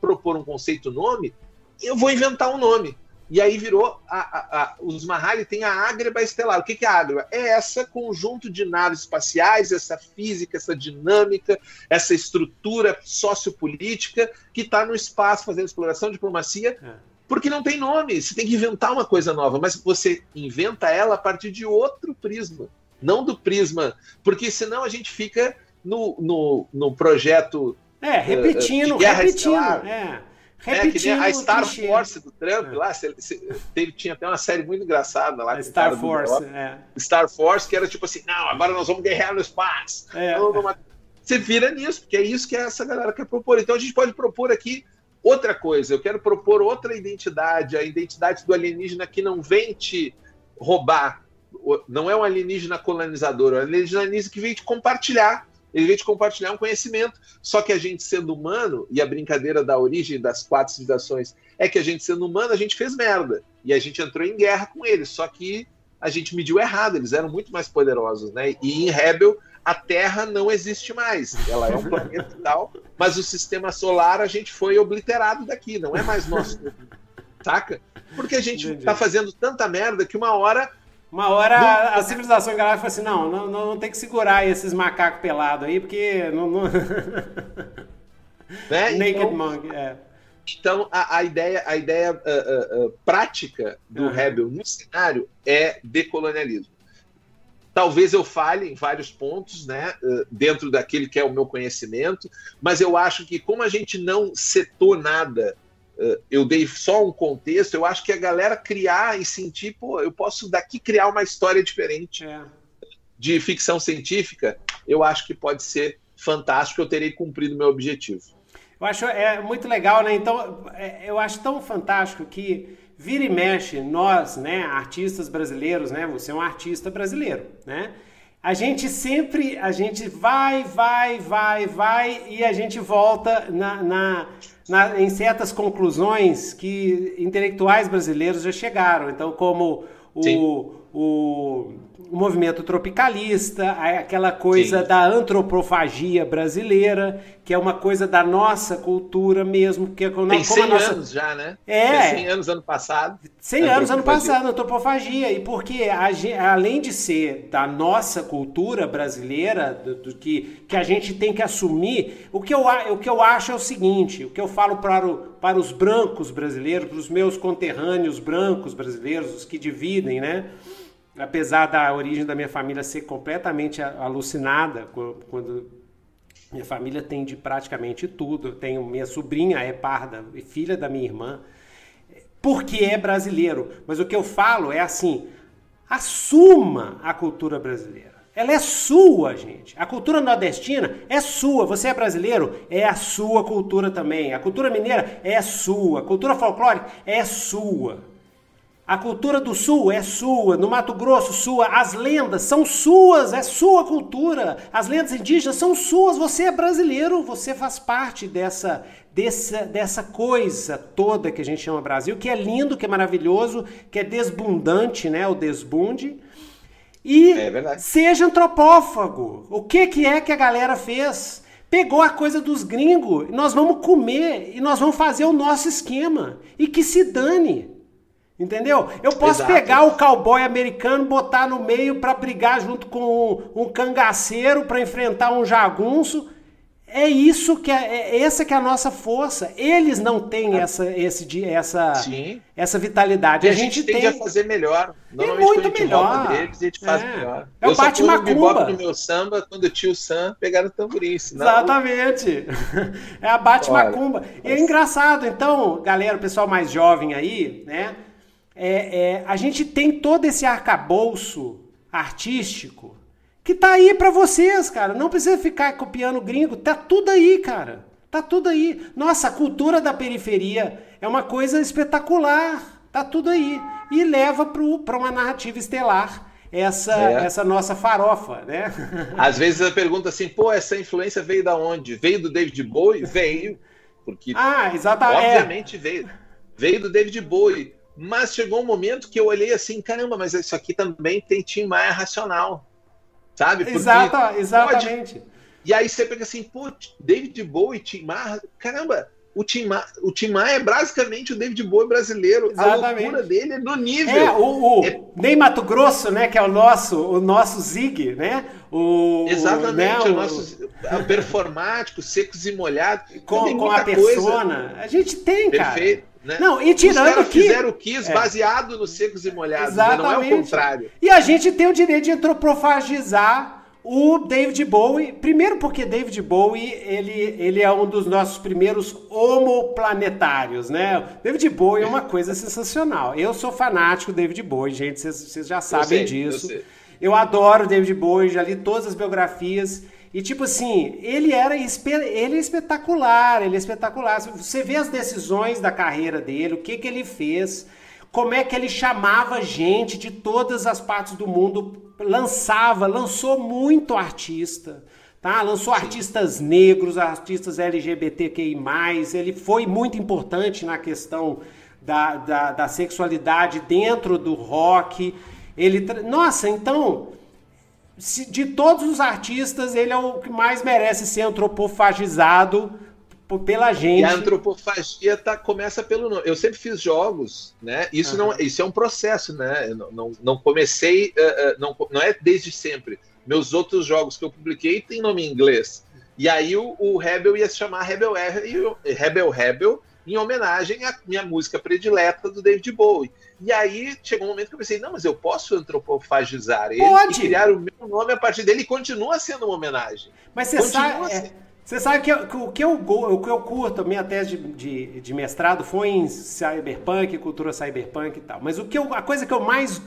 [SPEAKER 3] propor um conceito nome, eu vou inventar um nome. E aí virou. A, a, a, os Mahali tem a Ágreba Estelar. O que, que é a Ágreba? É essa conjunto de naves espaciais, essa física, essa dinâmica, essa estrutura sociopolítica que está no espaço fazendo exploração, diplomacia. É. Porque não tem nome, você tem que inventar uma coisa nova, mas você inventa ela a partir de outro prisma, não do prisma, porque senão a gente fica no, no, no projeto.
[SPEAKER 2] É, repetindo, uh, repetindo. É.
[SPEAKER 3] É, que nem a Star clichê. Force do Trump é. lá, se, se, teve, tinha até uma série muito engraçada lá.
[SPEAKER 2] Star Force, é.
[SPEAKER 3] Star Force, que era tipo assim, não, agora nós vamos guerrear no espaço. É. Você vira nisso, porque é isso que essa galera quer propor. Então a gente pode propor aqui outra coisa. Eu quero propor outra identidade, a identidade do alienígena que não vem te roubar. Não é um alienígena colonizador, é um alienígena que vem te compartilhar ele veio te compartilhar um conhecimento. Só que a gente sendo humano, e a brincadeira da origem das quatro civilizações é que a gente sendo humano, a gente fez merda. E a gente entrou em guerra com eles. Só que a gente mediu errado, eles eram muito mais poderosos, né? E em Rebel, a Terra não existe mais. Ela é um planeta e tal, mas o sistema solar a gente foi obliterado daqui, não é mais nosso. Saca? Porque a gente Entendi. tá fazendo tanta merda que uma hora.
[SPEAKER 2] Uma hora não... a civilização galáctica falou assim: não, não, não, não tem que segurar esses macacos pelados aí, porque. Não, não...
[SPEAKER 3] Né? Naked então, Monk, é. Então, a, a, ideia, a ideia uh, uh, uh, prática do uhum. Rebel no cenário é decolonialismo. Talvez eu falhe em vários pontos, né, dentro daquele que é o meu conhecimento, mas eu acho que, como a gente não setou nada, eu dei só um contexto, eu acho que a galera criar e sentir, pô, eu posso daqui criar uma história diferente é. de ficção científica, eu acho que pode ser fantástico, eu terei cumprido meu objetivo.
[SPEAKER 2] Eu acho é muito legal, né? Então, é, eu acho tão fantástico que vira e mexe nós, né, artistas brasileiros, né? Você é um artista brasileiro, né? A gente sempre, a gente vai, vai, vai, vai e a gente volta na, na, na, em certas conclusões que intelectuais brasileiros já chegaram. Então, como o, o o movimento tropicalista, aquela coisa Sim. da antropofagia brasileira, que é uma coisa da nossa cultura mesmo. Que é
[SPEAKER 3] como, Tem 100 nossa... anos já, né?
[SPEAKER 2] É.
[SPEAKER 3] Tem 100 anos ano passado.
[SPEAKER 2] 100 anos ano passado, antropofagia. E porque, a, além de ser da nossa cultura brasileira, do, do, que, que a gente tem que assumir, o que, eu, o que eu acho é o seguinte, o que eu falo para, o, para os brancos brasileiros, para os meus conterrâneos brancos brasileiros, os que dividem, né? Apesar da origem da minha família ser completamente alucinada, quando minha família tem de praticamente tudo, eu tenho minha sobrinha é parda, filha da minha irmã, porque é brasileiro. Mas o que eu falo é assim: assuma a cultura brasileira. Ela é sua, gente. A cultura nordestina é sua. Você é brasileiro? É a sua cultura também. A cultura mineira é sua. A cultura folclórica é sua. A cultura do Sul é sua, no Mato Grosso, sua. As lendas são suas, é sua cultura. As lendas indígenas são suas. Você é brasileiro, você faz parte dessa, dessa, dessa coisa toda que a gente chama Brasil, que é lindo, que é maravilhoso, que é desbundante, né? O desbunde. E é seja antropófago. O que, que é que a galera fez? Pegou a coisa dos gringos, nós vamos comer e nós vamos fazer o nosso esquema. E que se dane. Entendeu? Eu posso Exato. pegar o cowboy americano, botar no meio para brigar junto com um, um cangaceiro para enfrentar um jagunço. É isso que é, é, essa que é a nossa força. Eles não têm essa esse essa Sim. essa vitalidade.
[SPEAKER 3] E a, a gente, gente tem a fazer melhor.
[SPEAKER 2] É muito melhor. Deles,
[SPEAKER 3] a gente faz é. melhor.
[SPEAKER 2] É o bate macumba.
[SPEAKER 3] no meu samba quando o tio Sam pegaram o tamborim.
[SPEAKER 2] Senão... Exatamente. É a bate macumba. E é engraçado. Então, galera, o pessoal mais jovem aí, né? É, é, a gente tem todo esse arcabouço artístico que tá aí para vocês, cara. Não precisa ficar copiando gringo, tá tudo aí, cara. Tá tudo aí. Nossa, a cultura da periferia é uma coisa espetacular. Tá tudo aí. E leva para uma narrativa estelar essa, é. essa nossa farofa, né?
[SPEAKER 3] Às vezes a pergunta assim, pô, essa influência veio da onde? Veio do David Bowie? Veio. Porque,
[SPEAKER 2] ah, exatamente.
[SPEAKER 3] Obviamente veio. Veio do David Bowie. Mas chegou um momento que eu olhei assim, caramba, mas isso aqui também tem Tim Maia racional. Sabe?
[SPEAKER 2] Porque Exata, exatamente. Pode...
[SPEAKER 3] E aí você pega assim, pô, David Bowie, Tim Maia, caramba, o Tim, Maia, o Tim Maia é basicamente o David Bowie brasileiro. Exatamente. A loucura dele é no nível.
[SPEAKER 2] É, o, o é... Ney Mato Grosso, né, que é o nosso, o nosso Zig, né? O,
[SPEAKER 3] Exatamente, né, o, nosso performático, secos e molhados.
[SPEAKER 2] Com, com a persona. Coisa. A gente tem, Perfeito. cara.
[SPEAKER 3] Né? Não, e tirando Os que fizeram o Kiss é. baseado nos secos e molhados, Exatamente. Né? não é o contrário.
[SPEAKER 2] E a gente tem o direito de antropofagizar o David Bowie, primeiro porque David Bowie, ele, ele é um dos nossos primeiros homoplanetários, né? David Bowie é uma coisa sensacional. Eu sou fanático do David Bowie, gente, vocês já sabem eu sei, disso. Eu, eu adoro David Bowie, já li todas as biografias. E tipo assim, ele era ele é espetacular, ele é espetacular. Você vê as decisões da carreira dele, o que que ele fez, como é que ele chamava gente de todas as partes do mundo, lançava, lançou muito artista. Tá? Lançou artistas negros, artistas LGBTQI+, ele foi muito importante na questão da, da, da sexualidade dentro do rock. Ele, nossa, então, de todos os artistas, ele é o que mais merece ser antropofagizado pela gente. E
[SPEAKER 3] a antropofagia tá, começa pelo nome. Eu sempre fiz jogos, né? Isso, uhum. não, isso é um processo, né? Eu não, não, não comecei, uh, uh, não, não é desde sempre. Meus outros jogos que eu publiquei têm nome em inglês. E aí o, o Rebel ia se chamar Rebel Rebel Rebel, em homenagem à minha música predileta do David Bowie. E aí chegou um momento que eu pensei, não, mas eu posso antropofagizar ele Pode. e criar o meu nome a partir dele e continua sendo uma homenagem.
[SPEAKER 2] Mas você sabe, é, você sabe que, que, o, que eu, o que eu curto, minha tese de, de, de, mestrado foi em cyberpunk, cultura cyberpunk e tal. Mas o que eu, a coisa que eu mais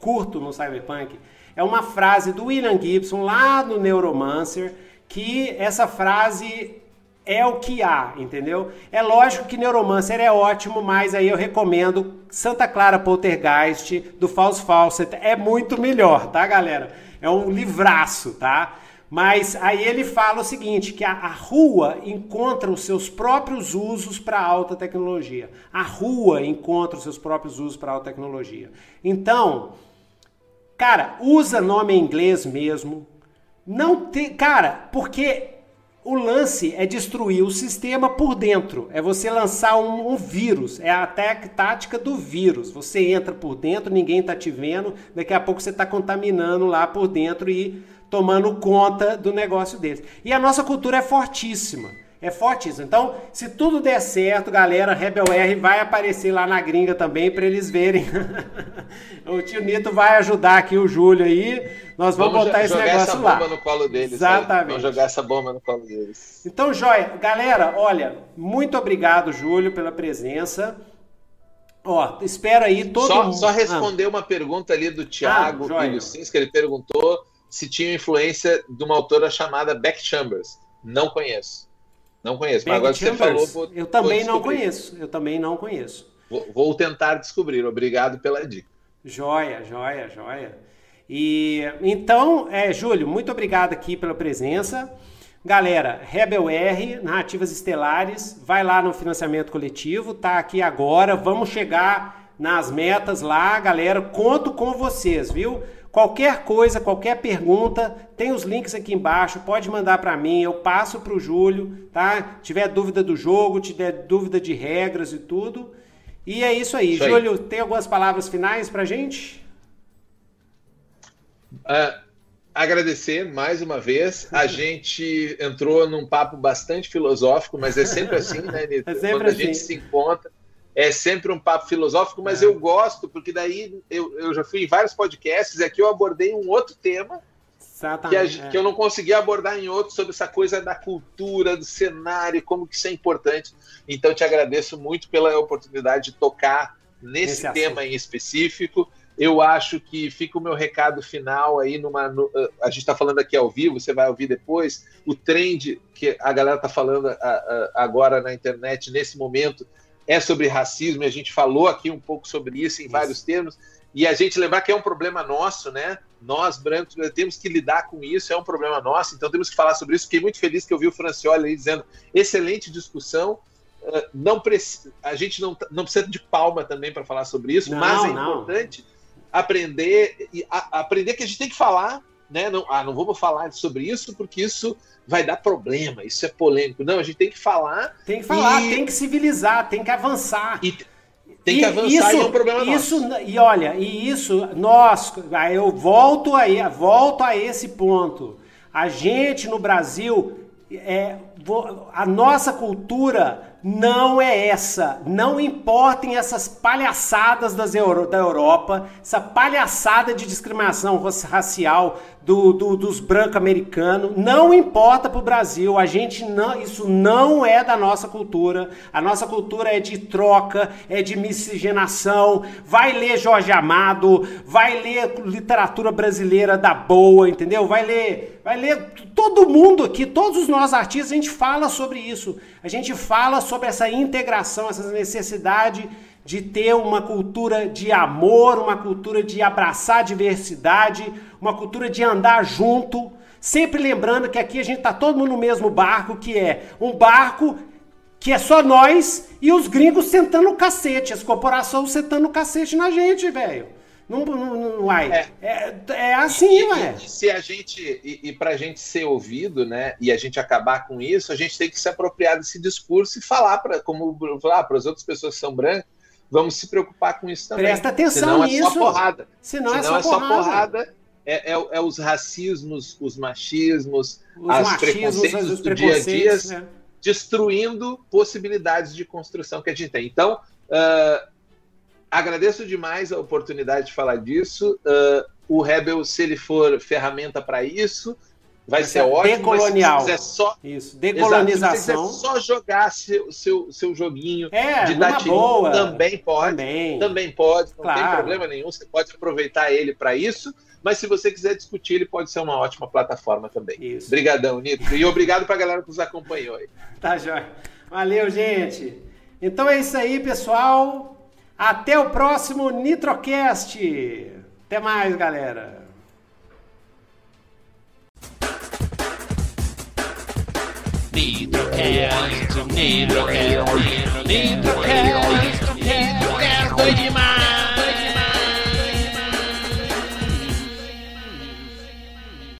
[SPEAKER 2] curto no cyberpunk é uma frase do William Gibson lá no Neuromancer, que essa frase é o que há, entendeu? É lógico que Neuromancer é ótimo, mas aí eu recomendo Santa Clara Poltergeist do False Fawcett. É muito melhor, tá, galera? É um livraço, tá? Mas aí ele fala o seguinte, que a, a rua encontra os seus próprios usos para alta tecnologia. A rua encontra os seus próprios usos para alta tecnologia. Então, cara, usa nome em inglês mesmo. Não tem, cara, porque o lance é destruir o sistema por dentro. É você lançar um, um vírus. É a tática do vírus. Você entra por dentro, ninguém está te vendo. Daqui a pouco você está contaminando lá por dentro e tomando conta do negócio deles. E a nossa cultura é fortíssima. É fortíssima. Então, se tudo der certo, galera, Rebel R vai aparecer lá na gringa também para eles verem. o tio Nito vai ajudar aqui o Júlio aí. Nós vamos, vamos botar esse negócio lá.
[SPEAKER 3] Vamos jogar essa bomba no colo deles.
[SPEAKER 2] Exatamente.
[SPEAKER 3] Vamos jogar essa bomba no colo deles.
[SPEAKER 2] Então, joia. Galera, olha, muito obrigado, Júlio, pela presença. Ó, espera aí todo
[SPEAKER 3] só, mundo. Só responder ah. uma pergunta ali do Thiago ah, que ele perguntou se tinha influência de uma autora chamada Beck Chambers. Não conheço. Não conheço. Beck mas agora Chambers, você falou. Vou,
[SPEAKER 2] eu também não conheço. Eu também não conheço.
[SPEAKER 3] Vou, vou, tentar descobrir. Obrigado pela dica.
[SPEAKER 2] Joia, joia, joia. E então, é, Júlio, muito obrigado aqui pela presença. Galera, Rebel R, Narrativas Estelares, vai lá no financiamento coletivo, tá aqui agora. Vamos chegar nas metas lá, galera. Conto com vocês, viu? Qualquer coisa, qualquer pergunta, tem os links aqui embaixo, pode mandar para mim, eu passo para o Júlio, tá? Tiver dúvida do jogo, tiver dúvida de regras e tudo. E é isso aí. Isso Júlio, aí. tem algumas palavras finais para gente?
[SPEAKER 3] Uh, agradecer mais uma vez. A gente entrou num papo bastante filosófico, mas é sempre assim, né, Nito? É sempre Quando assim. a gente se encontra é sempre um papo filosófico, mas é. eu gosto, porque daí eu, eu já fui em vários podcasts e aqui eu abordei um outro tema que, a, é. que, eu não consegui abordar em outros sobre essa coisa da cultura, do cenário, como que isso é importante. Então, te agradeço muito pela oportunidade de tocar nesse Esse tema assunto. em específico. Eu acho que fica o meu recado final aí numa. No, a gente está falando aqui ao vivo, você vai ouvir depois. O trend que a galera está falando a, a, agora na internet, nesse momento, é sobre racismo, e a gente falou aqui um pouco sobre isso em isso. vários termos, e a gente lembrar que é um problema nosso, né? Nós, brancos, temos que lidar com isso, é um problema nosso, então temos que falar sobre isso. Fiquei muito feliz que eu vi o Francioli aí dizendo excelente discussão. Uh, não a gente não, não precisa de palma também para falar sobre isso, não, mas é não. importante aprender e a, aprender que a gente tem que falar, né? Não, ah, não vamos falar sobre isso porque isso vai dar problema, isso é polêmico. Não, a gente tem que falar.
[SPEAKER 2] Tem que falar, e... tem que civilizar, tem que avançar.
[SPEAKER 3] E tem que avançar isso, e é um problema
[SPEAKER 2] isso,
[SPEAKER 3] nosso.
[SPEAKER 2] E olha, e isso, nós, eu volto aí, volto a esse ponto. A gente no Brasil, é, a nossa cultura não é essa. Não importem essas palhaçadas das Euro, da Europa, essa palhaçada de discriminação racial do, do, dos brancos americanos. Não importa para o Brasil. A gente não, isso não é da nossa cultura. A nossa cultura é de troca, é de miscigenação. Vai ler Jorge Amado, vai ler literatura brasileira da boa, entendeu? Vai ler, vai ler todo mundo aqui, todos os nossos artistas, a gente fala sobre isso. A gente fala sobre essa integração, essa necessidade de ter uma cultura de amor, uma cultura de abraçar a diversidade, uma cultura de andar junto. Sempre lembrando que aqui a gente está todo mundo no mesmo barco, que é um barco que é só nós e os gringos sentando o cacete, as corporações sentando o cacete na gente, velho. Não, não, não. É, é, é assim,
[SPEAKER 3] e,
[SPEAKER 2] ué.
[SPEAKER 3] E, se a gente, e, e para a gente ser ouvido, né, e a gente acabar com isso, a gente tem que se apropriar desse discurso e falar para, como falar para as outras pessoas que são brancas, vamos se preocupar com isso também.
[SPEAKER 2] Presta atenção
[SPEAKER 3] Senão
[SPEAKER 2] nisso.
[SPEAKER 3] É só porrada.
[SPEAKER 2] Senão,
[SPEAKER 3] Senão
[SPEAKER 2] é só
[SPEAKER 3] é
[SPEAKER 2] porrada.
[SPEAKER 3] Só porrada é, é, é, os racismos, os machismos,
[SPEAKER 2] os
[SPEAKER 3] as
[SPEAKER 2] machismos,
[SPEAKER 3] preconceitos
[SPEAKER 2] os
[SPEAKER 3] do dia a dia,
[SPEAKER 2] né?
[SPEAKER 3] destruindo possibilidades de construção que a gente tem. Então, uh, agradeço demais a oportunidade de falar disso. Uh, o Rebel, se ele for ferramenta para isso, vai ser ótimo.
[SPEAKER 2] Decolonial.
[SPEAKER 3] Se quiser só,
[SPEAKER 2] isso, decolonização.
[SPEAKER 3] Exato, se só jogar seu, seu, seu joguinho
[SPEAKER 2] é,
[SPEAKER 3] de
[SPEAKER 2] boa.
[SPEAKER 3] também pode.
[SPEAKER 2] Também,
[SPEAKER 3] também pode, não
[SPEAKER 2] claro.
[SPEAKER 3] tem problema nenhum. Você pode aproveitar ele para isso. Mas se você quiser discutir, ele pode ser uma ótima plataforma também.
[SPEAKER 2] Isso.
[SPEAKER 3] Obrigadão, Nito. E obrigado para a galera que nos acompanhou aí.
[SPEAKER 2] Tá, jóia. Valeu, gente. Então é isso aí, pessoal. Até o próximo Nitrocast. Até mais, galera.
[SPEAKER 1] Nitrocast, Nitrocast, Nitrocast, Nitrocast, foi demais.